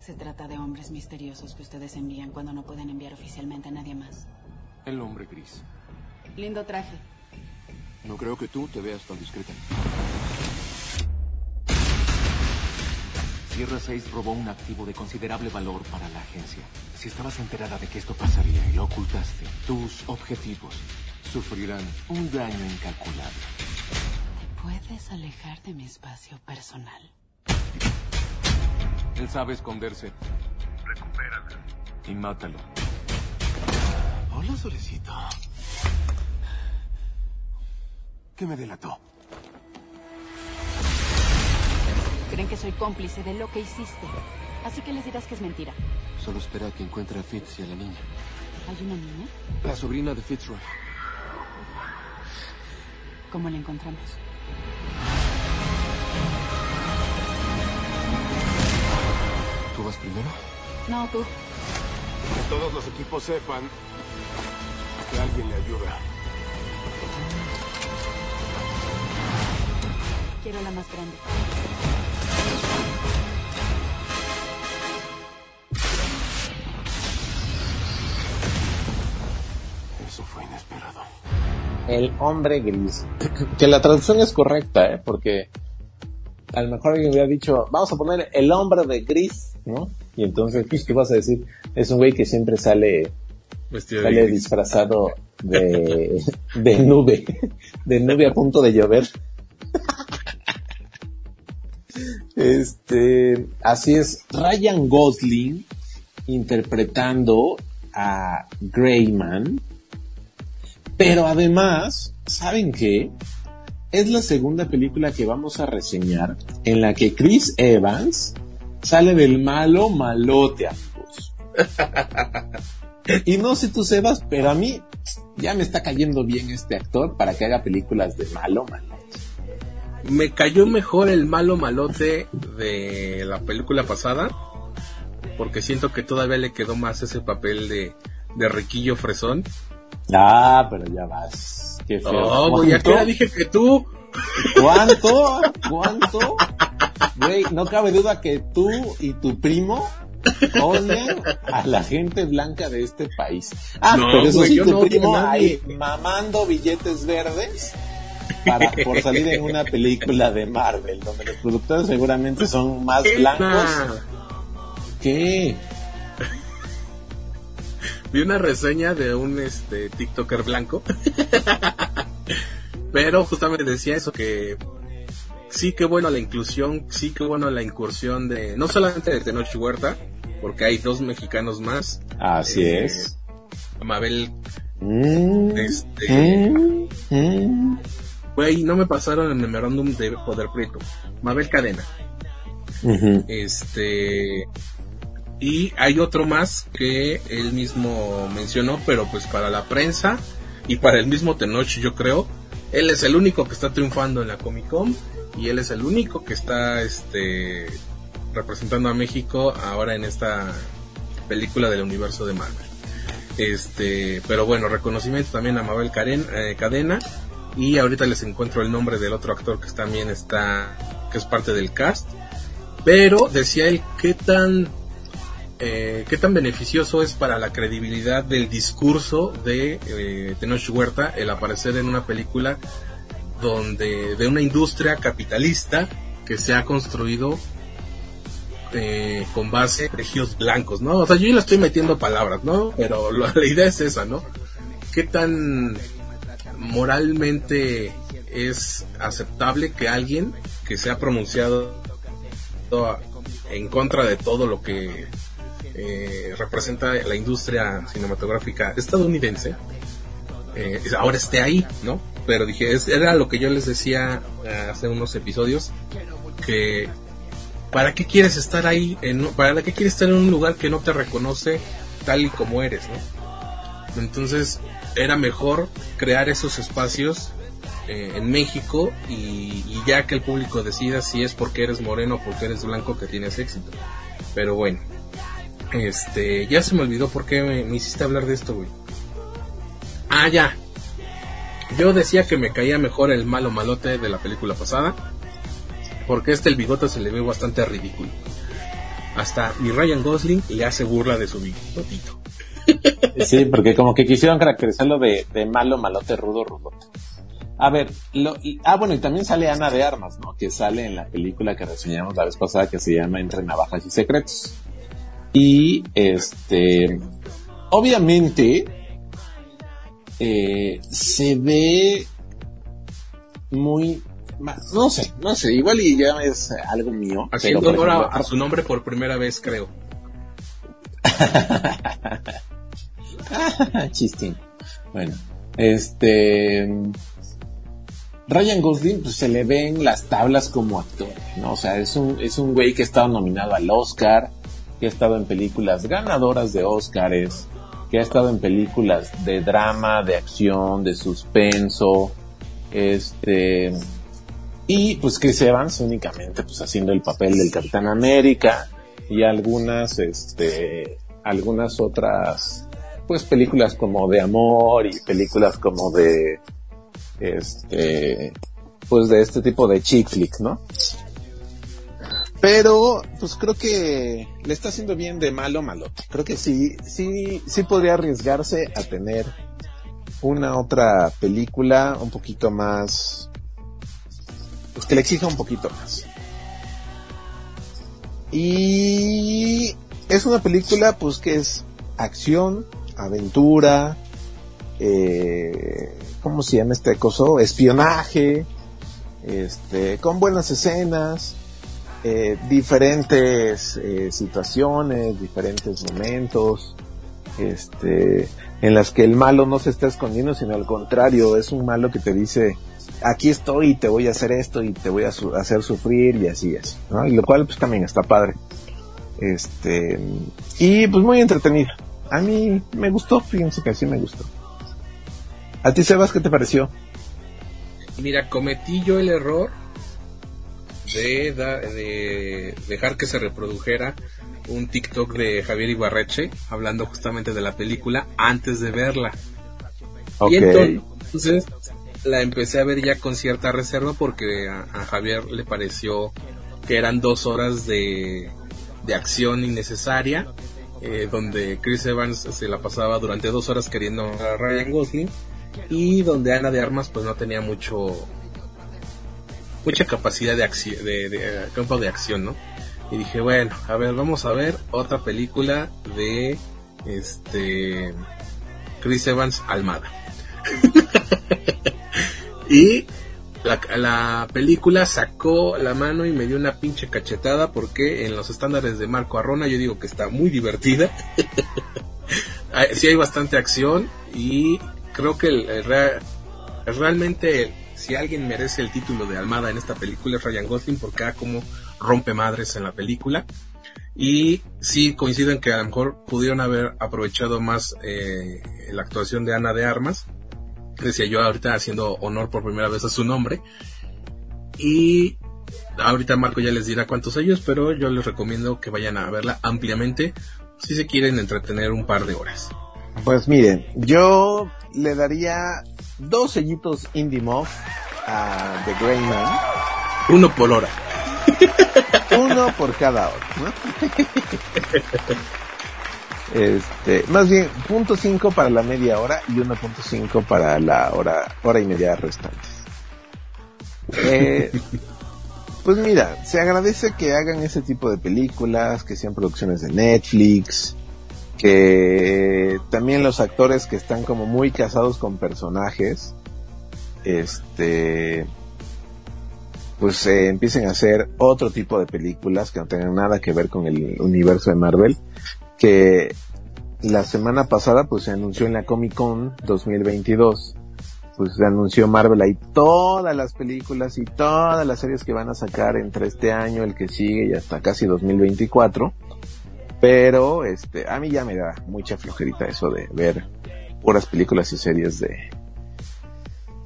Se trata de hombres misteriosos que ustedes envían cuando no pueden enviar oficialmente a nadie más. El hombre gris. Lindo traje. No creo que tú te veas tan discreta. Sierra 6 robó un activo de considerable valor para la agencia. Si estabas enterada de que esto pasaría y lo ocultaste, tus objetivos sufrirán un daño incalculable. ¿Te puedes alejar de mi espacio personal? Él sabe esconderse. Recupérala. Y mátalo. Hola, solecito. ¿Qué me delató? Creen que soy cómplice de lo que hiciste. Así que les dirás que es mentira. Solo espera que encuentre a Fitz y a la niña. ¿Hay una niña? La sobrina de Fitzroy. ¿Cómo la encontramos? ¿Tú vas primero? No, tú. Que todos los equipos sepan que alguien le ayuda. Quiero la más grande. Eso fue inesperado. El hombre gris. que la traducción es correcta, ¿eh? Porque a lo mejor alguien hubiera dicho, vamos a poner el hombre de gris, ¿no? Y entonces, pues, ¿qué vas a decir? Es un güey que siempre sale, Vestido sale disfrazado de, de nube, de nube a punto de llover. Este, así es, Ryan Gosling interpretando a Greyman, pero además, ¿saben qué? Es la segunda película que vamos a reseñar en la que Chris Evans sale del malo malote, amigos. Y no sé tú, Sebas, pero a mí ya me está cayendo bien este actor para que haga películas de malo malote. Me cayó mejor el malo malote de la película pasada. Porque siento que todavía le quedó más ese papel de, de riquillo fresón. Ah, pero ya vas. Qué feo. No, güey, ya que dije que tú. ¿Cuánto? ¿Cuánto? Güey, no cabe duda que tú y tu primo odian a la gente blanca de este país. Ah, No, pero eso güey, sí, tu no primo ahí mamando billetes verdes para, por salir en una película de Marvel, donde los productores seguramente son más blancos. ¿Qué? Vi una reseña de un este TikToker blanco. Pero justamente decía eso que sí que bueno la inclusión, sí que bueno la incursión de no solamente de Tenoch Huerta, porque hay dos mexicanos más. Así Eh, es. Mabel Mm, este mm, mm. güey, no me pasaron el memorándum de Poder Prieto. Mabel Cadena. Este y hay otro más que él mismo mencionó, pero pues para la prensa y para el mismo Tenoch, yo creo, él es el único que está triunfando en la Comic Con y él es el único que está este representando a México ahora en esta película del universo de Marvel. Este, pero bueno, reconocimiento también a Mabel Karen, eh, Cadena y ahorita les encuentro el nombre del otro actor que también está que es parte del cast. Pero decía él qué tan eh, qué tan beneficioso es para la credibilidad del discurso de eh, Tenoch Huerta el aparecer en una película donde de una industria capitalista que se ha construido eh, con base en regios blancos, ¿no? O sea, yo ya le estoy metiendo palabras, ¿no? Pero la idea es esa, ¿no? ¿Qué tan moralmente es aceptable que alguien que se ha pronunciado en contra de todo lo que eh, representa la industria cinematográfica estadounidense, eh, ahora esté ahí, ¿no? Pero dije, es- era lo que yo les decía eh, hace unos episodios, que ¿para qué quieres estar ahí? En, ¿Para qué quieres estar en un lugar que no te reconoce tal y como eres, ¿no? Entonces era mejor crear esos espacios eh, en México y, y ya que el público decida si es porque eres moreno o porque eres blanco que tienes éxito. Pero bueno, este, ya se me olvidó por qué me, hiciste hablar de esto, güey. Ah, ya. Yo decía que me caía mejor el malo malote de la película pasada. porque este el bigote se le ve bastante ridículo. Hasta mi Ryan Gosling le hace burla de su bigotito. Sí, porque como que quisieron caracterizarlo de, malo, malote, rudo, rudote. A ver, lo, ah, bueno, y también sale Ana de Armas, ¿no? Que sale en la película que reseñamos la vez pasada que se llama Entre Navajas y Secretos. Y, este, obviamente, eh, se ve muy, no sé, no sé, igual y ya es algo mío. Haciendo honor a, ejemplo, a su nombre por primera vez, creo. Chistín. Bueno, este. Ryan Gosling pues, se le ven las tablas como actor, ¿no? O sea, es un, es un güey que ha estado nominado al Oscar, que ha estado en películas ganadoras de Oscars, que ha estado en películas de drama, de acción, de suspenso, este. Y pues Chris Evans únicamente pues haciendo el papel del Capitán América y algunas, este, algunas otras pues películas como de amor y películas como de este pues de este tipo de chick flick, ¿no? Pero pues creo que le está haciendo bien de malo malote. Creo que sí sí sí podría arriesgarse a tener una otra película un poquito más pues que le exija un poquito más. Y es una película pues que es acción, aventura, eh, ¿cómo se llama este coso? Espionaje, este, con buenas escenas, eh, diferentes eh, situaciones, diferentes momentos, este, en las que el malo no se está escondiendo, sino al contrario, es un malo que te dice, aquí estoy y te voy a hacer esto y te voy a hacer sufrir y así es, ¿no? Y lo cual pues también está padre. Este, y pues muy entretenido. A mí me gustó, fíjense que sí me gustó. ¿A ti, Sebas, qué te pareció? Mira, cometí yo el error de, da- de dejar que se reprodujera un TikTok de Javier Ibarreche hablando justamente de la película antes de verla. Ok. Y entonces la empecé a ver ya con cierta reserva porque a, a Javier le pareció que eran dos horas de, de acción innecesaria, eh, donde Chris Evans se la pasaba durante dos horas queriendo a Ryan Gosling y donde Ana de Armas pues no tenía mucho mucha capacidad de acción de, campo de acción no y dije bueno a ver vamos a ver otra película de este Chris Evans Almada. Y la, la película sacó la mano y me dio una pinche cachetada porque en los estándares de Marco Arrona yo digo que está muy divertida. Hay- sí hay bastante acción y creo que el, el rea- realmente si alguien merece el título de Almada en esta película es Ryan Gosling porque da como rompe madres en la película. Y sí coincido en que a lo mejor pudieron haber aprovechado más eh, la actuación de Ana de Armas. Decía yo ahorita haciendo honor por primera vez a su nombre. Y ahorita Marco ya les dirá cuántos años pero yo les recomiendo que vayan a verla ampliamente si se quieren entretener un par de horas. Pues miren, yo le daría dos sellitos Indie Muff a The Grey Man. Uno por hora. Uno por cada hora, ¿no? Este, más bien, punto cinco para la media hora y 1.5 para la hora, hora y media restantes. Eh, pues mira, se agradece que hagan ese tipo de películas, que sean producciones de Netflix, que también los actores que están como muy casados con personajes, este, pues eh, empiecen a hacer otro tipo de películas que no tengan nada que ver con el universo de Marvel, que la semana pasada pues se anunció en la Comic Con 2022, pues se anunció Marvel ahí todas las películas y todas las series que van a sacar entre este año, el que sigue y hasta casi 2024. Pero este, a mí ya me da mucha flojerita eso de ver puras películas y series de,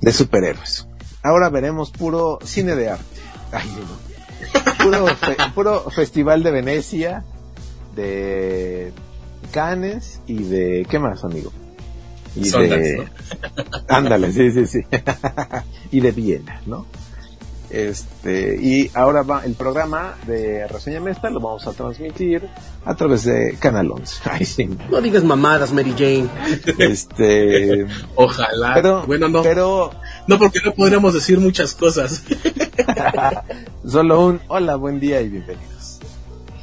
de superhéroes. Ahora veremos puro cine de arte. Ay, no. Puro, fe- puro festival de Venecia, de Cannes y de ¿qué más, amigo? Y de ándale, sí, sí, sí. y de Viena, ¿no? Este, y ahora va el programa de Reseña Mesta, lo vamos a transmitir a través de Canal 11. Ay, sí. No digas mamadas, Mary Jane. Este, Ojalá. Pero- bueno, no. pero- No, porque no podríamos decir muchas cosas. solo un hola, buen día y bienvenidos.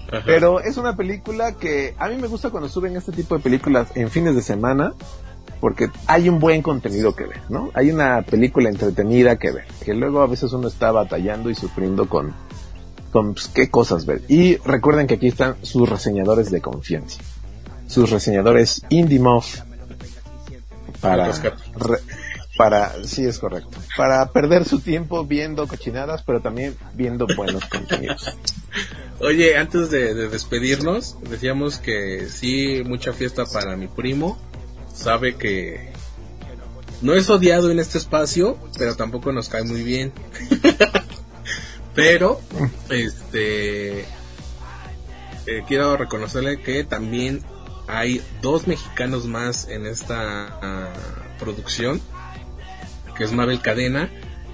Ajá. Pero es una película que a mí me gusta cuando suben este tipo de películas en fines de semana, porque hay un buen contenido que ver, ¿no? Hay una película entretenida que ver, que luego a veces uno está batallando y sufriendo con, con pues, qué cosas ver. Y recuerden que aquí están sus reseñadores de confianza, sus reseñadores Indie Muff para, re- para, sí es correcto, para perder su tiempo viendo cochinadas, pero también viendo buenos contenidos. Oye, antes de, de despedirnos, decíamos que sí, mucha fiesta para mi primo. Sabe que no es odiado en este espacio, pero tampoco nos cae muy bien. pero, este, eh, quiero reconocerle que también hay dos mexicanos más en esta ah, producción, que es Mabel Cadena,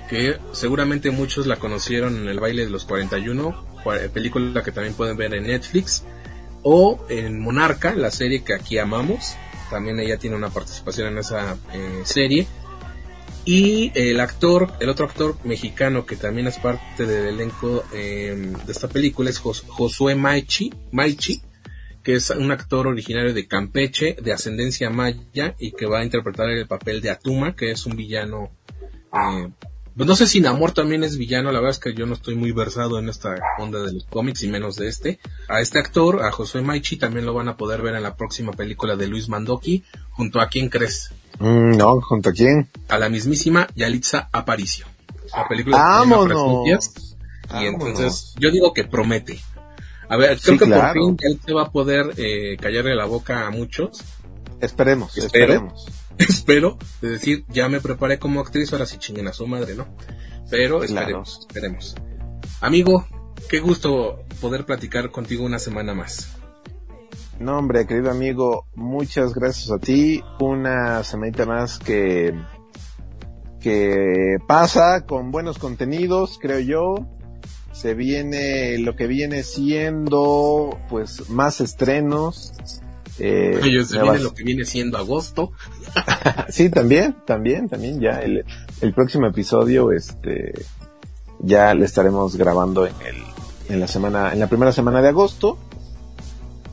que seguramente muchos la conocieron en el baile de los 41, cua- película que también pueden ver en Netflix, o en Monarca, la serie que aquí amamos, también ella tiene una participación en esa eh, serie. Y el actor, el otro actor mexicano que también es parte del elenco eh, de esta película es Jos- Josué Maichi, Maichi, que es un actor originario de Campeche, de ascendencia maya, y que va a interpretar el papel de Atuma, que es un villano eh, pues no sé si Namor también es villano, la verdad es que yo no estoy muy versado en esta onda de los cómics y menos de este. A este actor, a Josué Maichi, también lo van a poder ver en la próxima película de Luis Mandoki, junto a quién crees, Mm, no, ¿junto a quién? a la mismísima Yalitza Aparicio. La película se llama ¡Vámonos! Presencias, y Vámonos. entonces yo digo que promete. A ver, Sí, creo que claro. por fin Yalitza va a poder eh, callarle la boca a muchos. Esperemos, Espero. esperemos. espero, de decir, ya me preparé como actriz, ahora sí chinguen a su madre, ¿no? Pero Claro. esperemos, esperemos. Amigo, qué gusto poder platicar contigo una semana más. No, hombre, querido amigo, muchas gracias a ti. Una semanita más que, que pasa con buenos contenidos, creo yo. Se viene lo que viene siendo, pues, más estrenos. Eh, Oye, se viene lo que viene siendo agosto. Sí, también, también, también ya el, el próximo episodio, este, ya le estaremos grabando en el, en la semana, en la primera semana de agosto.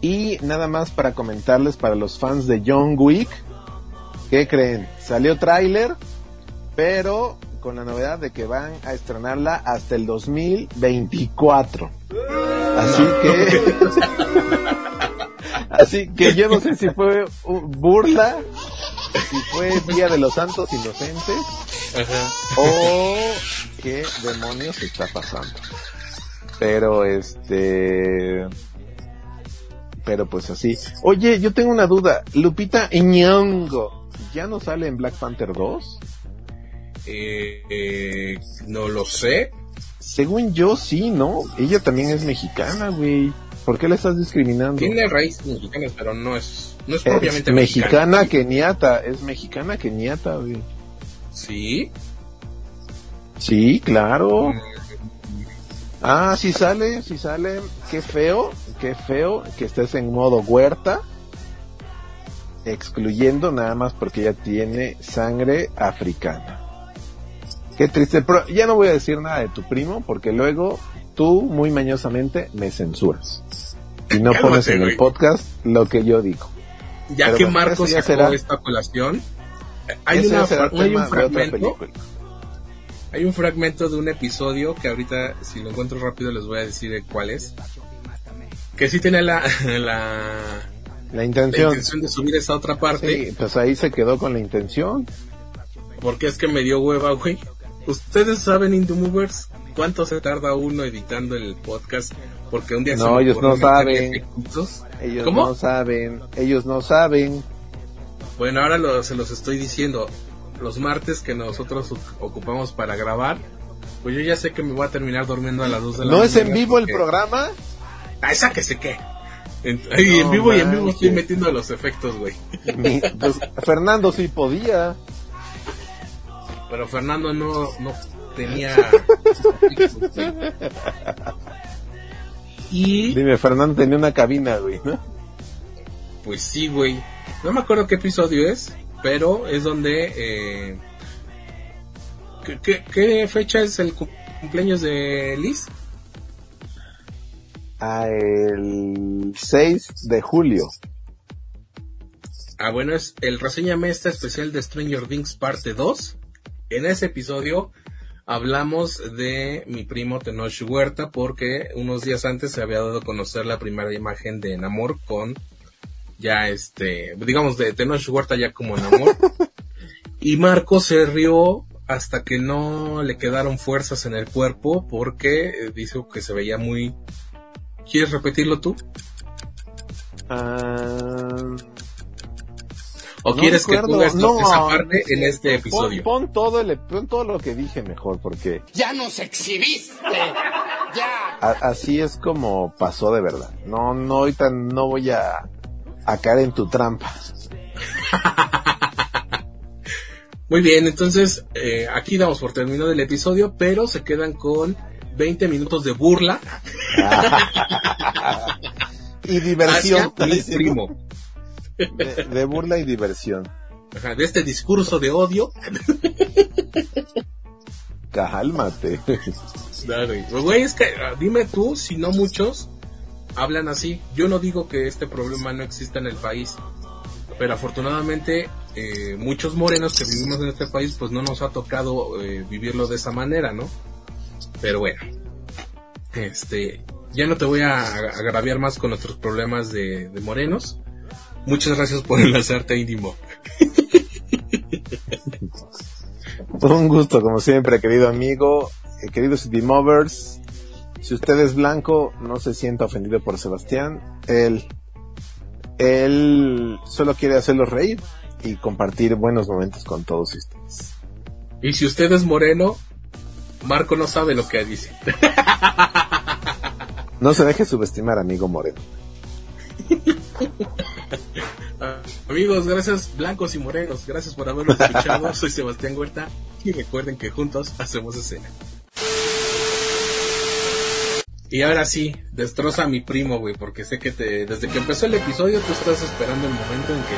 Y nada más para comentarles para los fans de John Wick, ¿qué creen? Salió tráiler, pero con la novedad de que van a estrenarla hasta el 2024. Así que, así que yo no sé si fue burla, si fue Día de los Santos Inocentes o qué demonios está pasando. Pero este, pero pues así. Oye, yo tengo una duda. Lupita Nyong'o, ¿ya no sale en Black Panther 2? Eh, eh, no lo sé. Según yo, sí, ¿no? Ella también es mexicana, güey. ¿Por qué la estás discriminando? Tiene raíces mexicanas, pero no es, no es Es propiamente mexicana keniata, es mexicana keniata, güey. Sí. Sí, claro. Ah, sí sale, sí sale. Qué feo, qué feo que estés en modo huerta. Excluyendo nada más porque ella tiene sangre africana. Qué triste. Pero ya no voy a decir nada de tu primo porque luego tú muy mañosamente me censuras. Y no Cálmate, pones en el podcast lo que yo digo. Ya Pero que bueno, Marco eso ya sacó será- esta colación, hay, una, hay un fragmento, hay un fragmento de un episodio que ahorita, si lo encuentro rápido, les voy a decir de cuál es. Que sí tiene la, la, La la intención. intención de subir esa otra parte, Sí, pues ahí se quedó con la intención. porque es que me dio hueva, güey. Ustedes saben, Indie Movers, cuánto se tarda uno editando el podcast, porque un día se No, me ellos no saben. Ellos ¿Cómo? no saben, ellos no saben. Bueno, ahora lo- se los estoy diciendo. Los martes que nosotros oc- ocupamos para grabar, pues yo ya sé que me voy a terminar durmiendo a las 2 de la ¿No mañana. es en vivo el programa? Ah, esa que sé qué. En, No vivo y en vivo estoy metiendo los efectos, güey. Pues, Fernando sí podía. Pero Fernando no, no tenía... y... Dime, Fernando tenía una cabina, güey, ¿no? Pues sí, güey. No me acuerdo qué episodio es, pero es donde... Eh... ¿Qué, qué, qué fecha es el cumpleaños de Liz? A el 6 de julio. Ah, bueno, es el reseñame esta especial de Stranger Things parte 2. En ese episodio hablamos de mi primo Tenoch Huerta porque unos días antes se había dado a conocer la primera imagen de Namor con ya este, digamos de Tenoch Huerta ya como Namor. y Marco se rió hasta que no le quedaron fuerzas en el cuerpo porque dijo que se veía muy... ¿Quieres repetirlo tú? Uh... ¿O no quieres recuerdo. que tú veas no, esa parte en este episodio? Pon, pon todo el, pon todo lo que dije mejor, porque... ¡Ya nos exhibiste! ¡Ya! A, así es como pasó de verdad. No, no, ahorita no voy a, a caer en tu trampa. Muy bien, entonces eh, aquí damos por terminado el episodio, pero se quedan con 20 minutos de burla. y diversión. Hacia primo. De, de, burla y diversión. Ajá, de este discurso de odio. Cálmate. Claro, güey, es que dime tú si no muchos hablan así. Yo no digo que este problema no exista en el país, pero afortunadamente eh, muchos morenos que vivimos en este país pues no nos ha tocado eh, vivirlo de esa manera, ¿no? Pero bueno, este, ya no te voy a agraviar más con nuestros problemas de, de morenos. Muchas gracias por enlazarte a Indimo. Un gusto, como siempre, querido amigo, eh, queridos Indie-Movers. Si usted es blanco, no se sienta ofendido por Sebastián. Él, él solo quiere hacerlos reír y compartir buenos momentos con todos ustedes. Y si usted es moreno, Marco no sabe lo que dice. No se deje subestimar, amigo moreno. Amigos, gracias blancos y morenos, gracias por habernos escuchado. Soy Sebastián Huerta y recuerden que juntos hacemos escena. Y ahora sí, destroza a mi primo, güey, porque sé que te, desde que empezó el episodio tú estás esperando el momento en que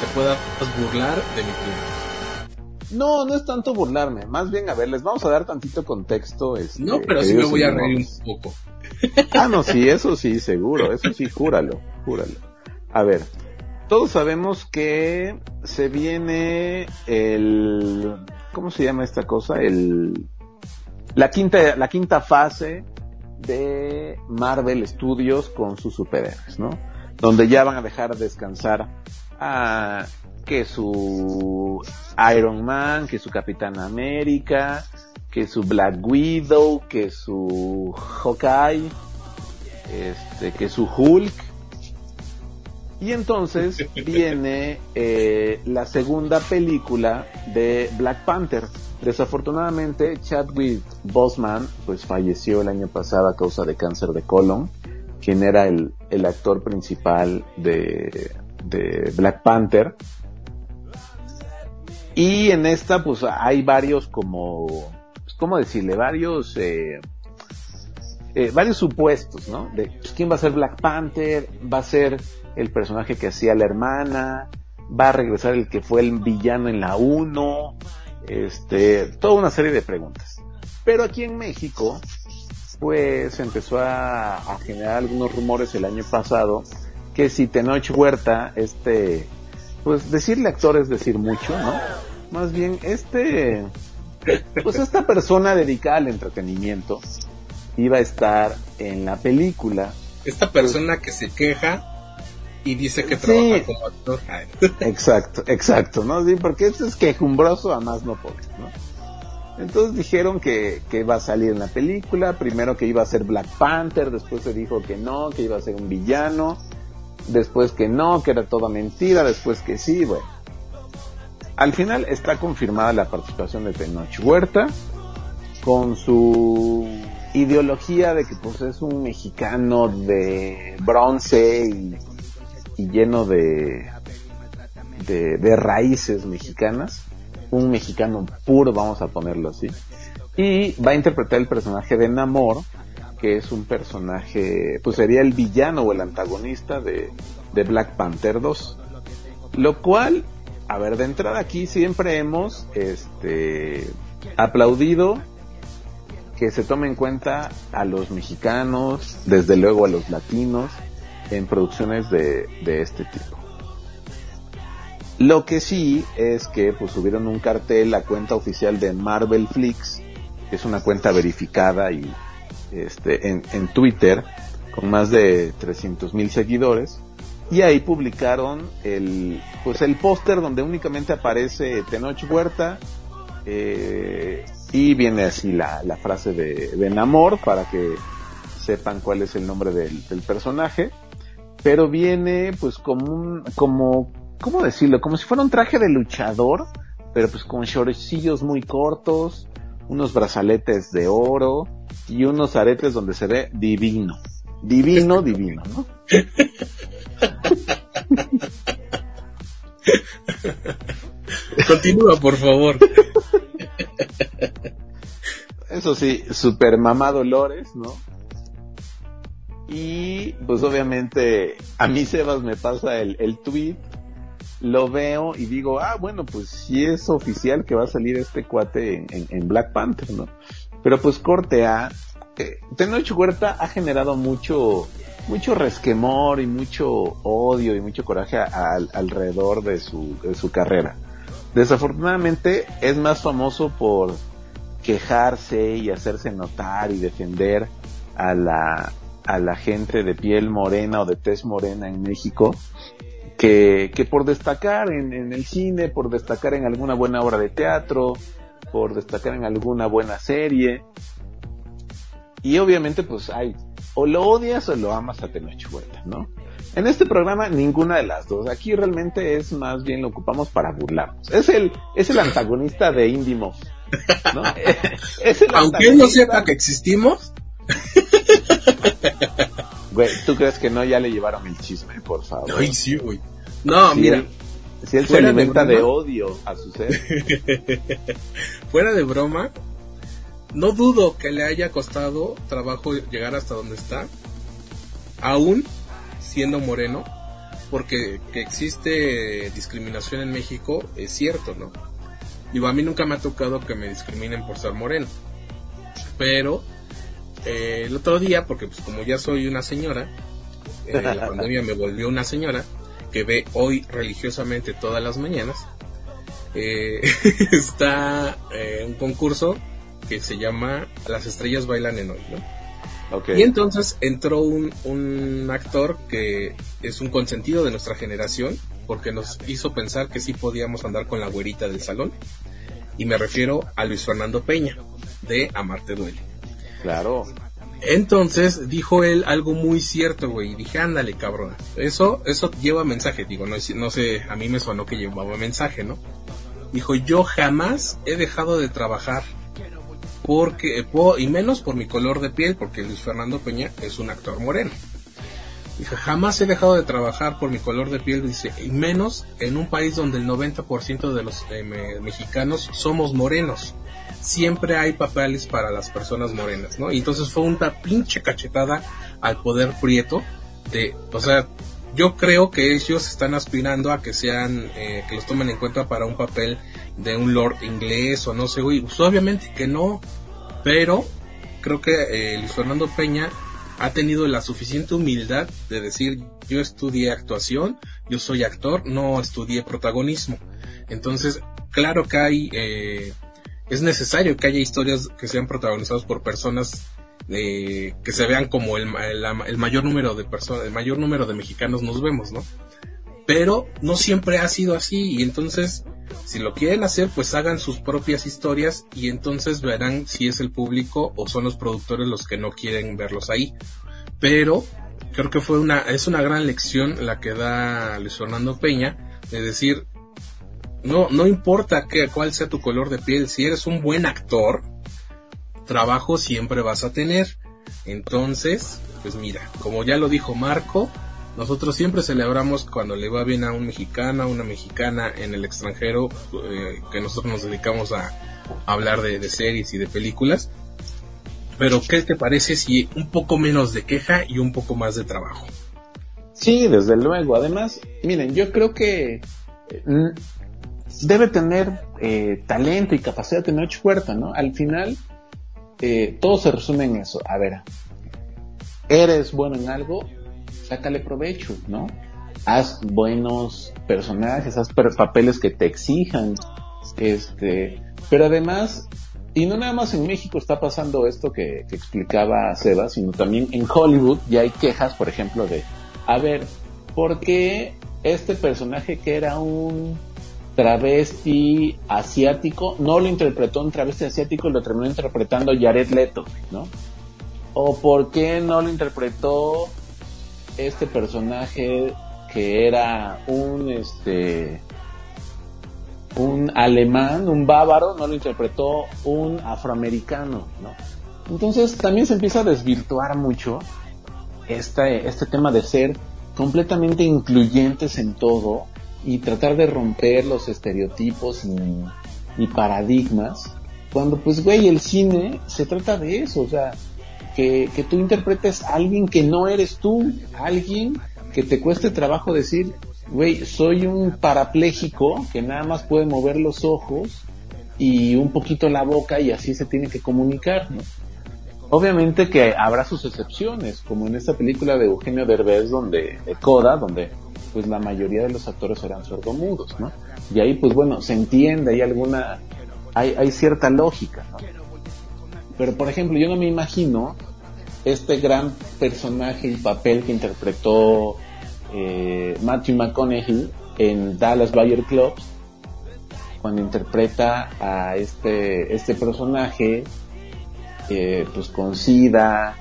te puedas burlar de mi primo. No, no es tanto burlarme, más bien, a ver, les vamos a dar tantito contexto. Este, no, pero sí me voy a reír un poco. Ah, no, sí, eso sí, seguro, eso sí, júralo, júralo. A ver, todos sabemos que se viene el, ¿cómo se llama esta cosa? El, la quinta, la quinta fase de Marvel Studios con sus superhéroes, ¿no? Donde ya van a dejar descansar a que su Iron Man, que su Capitán América, que su Black Widow, que su Hawkeye, este, que su Hulk. Y entonces viene eh, la segunda película de Black Panther. Desafortunadamente, Chadwick Boseman pues falleció el año pasado a causa de cáncer de colon, quien era el, el actor principal de, de Black Panther. Y en esta pues hay varios como, pues, ¿cómo decirle? Varios, eh, eh, varios supuestos, ¿no? De pues, quién va a ser Black Panther, va a ser el personaje que hacía la hermana, va a regresar el que fue el villano en la 1, este, toda una serie de preguntas. Pero aquí en México, pues empezó a, generar algunos rumores el año pasado que si Tenoch Huerta, este, pues decirle actor es decir mucho, ¿no? Más bien, este, pues esta persona dedicada al entretenimiento iba a estar en la película. Esta persona que se queja y dice que trabaja Sí. como actor. Exacto, exacto, ¿no? Sí, porque esto es quejumbroso a más no poder, ¿no? Entonces dijeron que, que iba a salir en la película, primero que iba a ser Black Panther, después se dijo que no, que iba a ser un villano, después que no, que era toda mentira, después que sí, bueno. Al final está confirmada la participación de Tenoch Huerta con su ideología de que pues es un mexicano de bronce y, lleno de, de, raíces mexicanas, un mexicano puro, vamos a ponerlo así. Y va a interpretar el personaje de Namor, que es un personaje, pues sería el villano o el antagonista de, de Black Panther 2. Lo cual, a ver, de entrada aquí siempre hemos este, aplaudido que se tome en cuenta a los mexicanos, desde luego a los latinos, en producciones de, este tipo. Lo que sí es que pues subieron un cartel, la cuenta oficial de Marvel Flix, que es una cuenta verificada y este en, en Twitter con más de 300 mil seguidores y ahí publicaron el pues el póster donde únicamente aparece Tenoch Huerta eh, y viene así la, la frase de, de Namor para que sepan cuál es el nombre del personaje pero viene pues como un como ¿cómo decirlo? Como si fuera un traje de luchador, pero pues con shortcillos muy cortos, unos brazaletes de oro y unos aretes donde se ve divino. Divino, divino, ¿no? Continúa, por favor. Eso sí, super mamá Dolores, ¿no? Y pues obviamente a mí Sebas me pasa el, el tweet lo veo y digo, ah, bueno, pues sí es oficial que va a salir este cuate en, en, Black Panther, ¿no? Pero pues corte A, eh, Huerta ha generado mucho, mucho resquemor y mucho odio y mucho coraje a, alrededor de su, de su carrera. Desafortunadamente es más famoso por quejarse y hacerse notar y defender a la, a la gente de piel morena o de tez morena en México que, que por destacar en, en, el cine, por destacar en alguna buena obra de teatro, por destacar en alguna buena serie. Y obviamente pues hay, o lo odias o lo amas a Tenoch Huerta, ¿no? En este programa ninguna de las dos. Aquí realmente es más bien lo ocupamos para burlarnos. Es el, es el antagonista de Indie Mob, ¿no? es el Aunque él no sepa que existimos. Güey, ¿tú crees que no ya le llevaron el chisme, por favor? Ay, sí, güey. No, si mira. Él, si él se alimenta de, de, odio a su ser. fuera de broma, no dudo que le haya costado trabajo llegar hasta donde está, aún siendo moreno, porque que existe discriminación en México es cierto, ¿no? Digo, a mí nunca me ha tocado que me discriminen por ser moreno, pero eh, el otro día, porque pues como ya soy una señora, eh, la pandemia me volvió una señora que ve hoy religiosamente todas las mañanas. Eh, está un concurso que se llama Las estrellas bailan en hoy, ¿no? Okay. Y entonces entró un, un actor que es un consentido de nuestra generación, porque nos hizo pensar que sí podíamos andar con la güerita del salón. Y me refiero a Luis Fernando Peña, de Amarte Duele. Claro. Entonces dijo él algo muy cierto, güey. Dije, ándale, cabrón. Eso, eso lleva mensaje, digo, no, sé, a mí me sonó que llevaba mensaje, ¿no? Dijo, yo jamás he dejado de trabajar porque, y menos por mi color de piel, porque Luis Fernando Peña es un actor moreno. Dice, jamás he dejado de trabajar por mi color de piel, dice, y menos en un país donde el 90% de los eh, me, mexicanos somos morenos siempre hay papeles para las personas morenas, ¿no? Y entonces fue una pinche cachetada al poder prieto de, o sea, yo creo que ellos están aspirando a que sean, eh, que los tomen en cuenta para un papel de un lord inglés o no sé, pues obviamente que no, pero creo que eh, Luis Fernando Peña ha tenido la suficiente humildad de decir, yo estudié actuación, yo soy actor, no estudié protagonismo. Entonces, claro que hay... Eh, es necesario que haya historias que sean protagonizadas por personas eh, que se vean como el, el, el, mayor número de personas, el mayor número de mexicanos nos vemos, ¿no? Pero no siempre ha sido así y entonces si lo quieren hacer pues hagan sus propias historias y entonces verán si es el público o son los productores los que no quieren verlos ahí. Pero creo que fue una, es una gran lección la que da Luis Fernando Peña de decir no, no importa que, cuál sea tu color de piel, si eres un buen actor, trabajo siempre vas a tener. Entonces, pues mira, como ya lo dijo Marco, nosotros siempre celebramos cuando le va bien a un mexicano, a una mexicana en el extranjero, eh, que nosotros nos dedicamos a, hablar de, series y de películas. Pero, ¿qué te parece si un poco menos de queja y un poco más de trabajo? Sí, desde luego. Además, miren, yo creo que mm, debe tener eh, talento y capacidad de Tenoch Huerta, ¿no? Al final, eh, todo se resume en eso. A ver, eres bueno en algo, sácale provecho, ¿no? Haz buenos personajes, haz papeles que te exijan, este, pero además, y no nada más en México está pasando esto que, que explicaba Seba, sino también en Hollywood ya hay quejas, por ejemplo, de, a ver, ¿por qué este personaje que era un travesti asiático no lo interpretó un travesti asiático y lo terminó interpretando Jared Leto, ¿no? ¿O por qué no lo interpretó este personaje que era un este un alemán, un bávaro, no lo interpretó un afroamericano, ¿no? Entonces también se empieza a desvirtuar mucho este, este tema de ser completamente incluyentes en todo y tratar de romper los estereotipos y, paradigmas, cuando pues güey, el cine se trata de eso, o sea, que, que tú interpretes a alguien que no eres tú, alguien que te cueste trabajo decir, güey, soy un parapléjico que nada más puede mover los ojos y un poquito la boca y así se tiene que comunicar, ¿no? Obviamente que habrá sus excepciones, como en esta película de Eugenio Derbez, donde, de Coda, donde pues la mayoría de los actores eran sordomudos, ¿no? Y ahí pues bueno, se entiende, hay alguna, hay, hay cierta lógica, ¿no? Pero por ejemplo, yo no me imagino este gran personaje y papel que interpretó eh, Matthew McConaughey en Dallas Bayer Clubs, cuando interpreta a este, este personaje eh, pues con sida,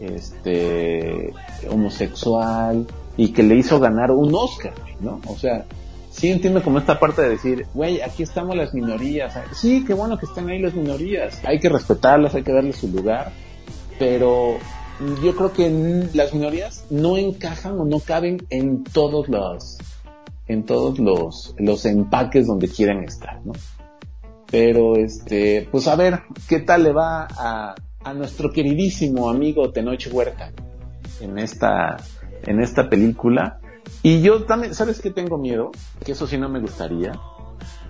este, homosexual, y que le hizo ganar un Oscar, ¿no? O sea, sí entiendo como esta parte de decir, güey, aquí estamos las minorías, sí, qué bueno que estén ahí las minorías, hay que respetarlas, hay que darles su lugar, pero yo creo que las minorías no encajan o no caben en todos los, en todos los, los empaques donde quieran estar, ¿no? Pero este, pues a ver, ¿qué tal le va a, a nuestro queridísimo amigo Tenoch Huerta en esta, en esta película? Y yo también, ¿sabes qué tengo miedo? Que eso sí no me gustaría.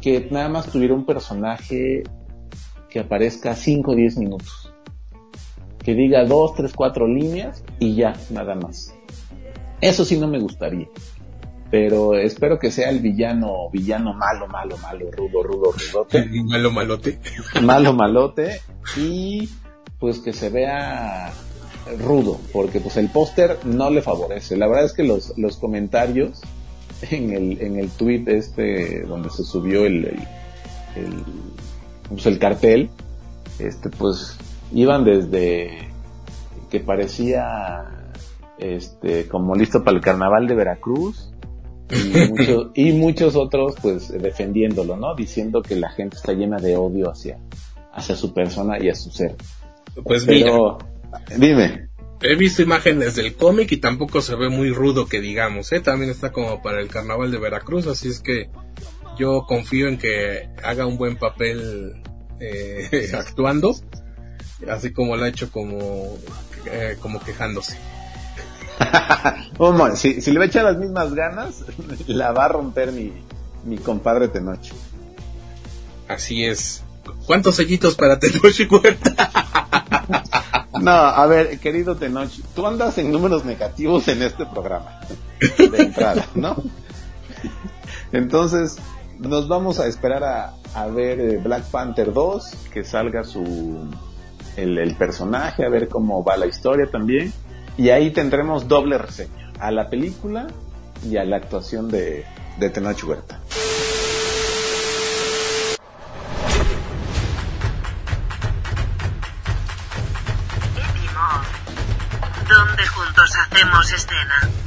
Que nada más tuviera un personaje que aparezca 5 o 10 minutos. Que diga 2, 3, 4 líneas y ya, nada más. Eso sí no me gustaría. Pero espero que sea el villano, villano malo, malo, malo, rudo, rudo, rudote. malo, malote. malo, malote. Y pues que se vea rudo, porque pues el póster no le favorece. La verdad es que los, los comentarios en el, en el tweet este donde se subió el, el, el, pues, el cartel, este pues iban desde que parecía este como listo para el carnaval de Veracruz y, mucho- y muchos otros pues defendiéndolo, ¿no? Diciendo que la gente está llena de odio hacia, hacia su persona y a su ser. Pues Pero, dime. He visto imágenes del cómic y tampoco se ve muy rudo que digamos, ¿eh? También está como para el carnaval de Veracruz, así es que yo confío en que haga un buen papel eh, actuando, así como lo ha hecho como, eh, como quejándose. Vamos, si, si le va a echar las mismas ganas, la va a romper mi, mi compadre Tenoch. Así es. ¿Cuántos sellitos para Tenoch Huerta? No, a ver, querido Tenoch, tú andas en números negativos en este programa. De entrada, ¿no? Entonces, nos vamos a esperar a, a ver eh, Black Panther 2, que salga su el, el personaje, a ver cómo va la historia también. Y ahí tendremos doble reseña, a la película y a la actuación de, de Tenoch Huerta. Hacemos escena.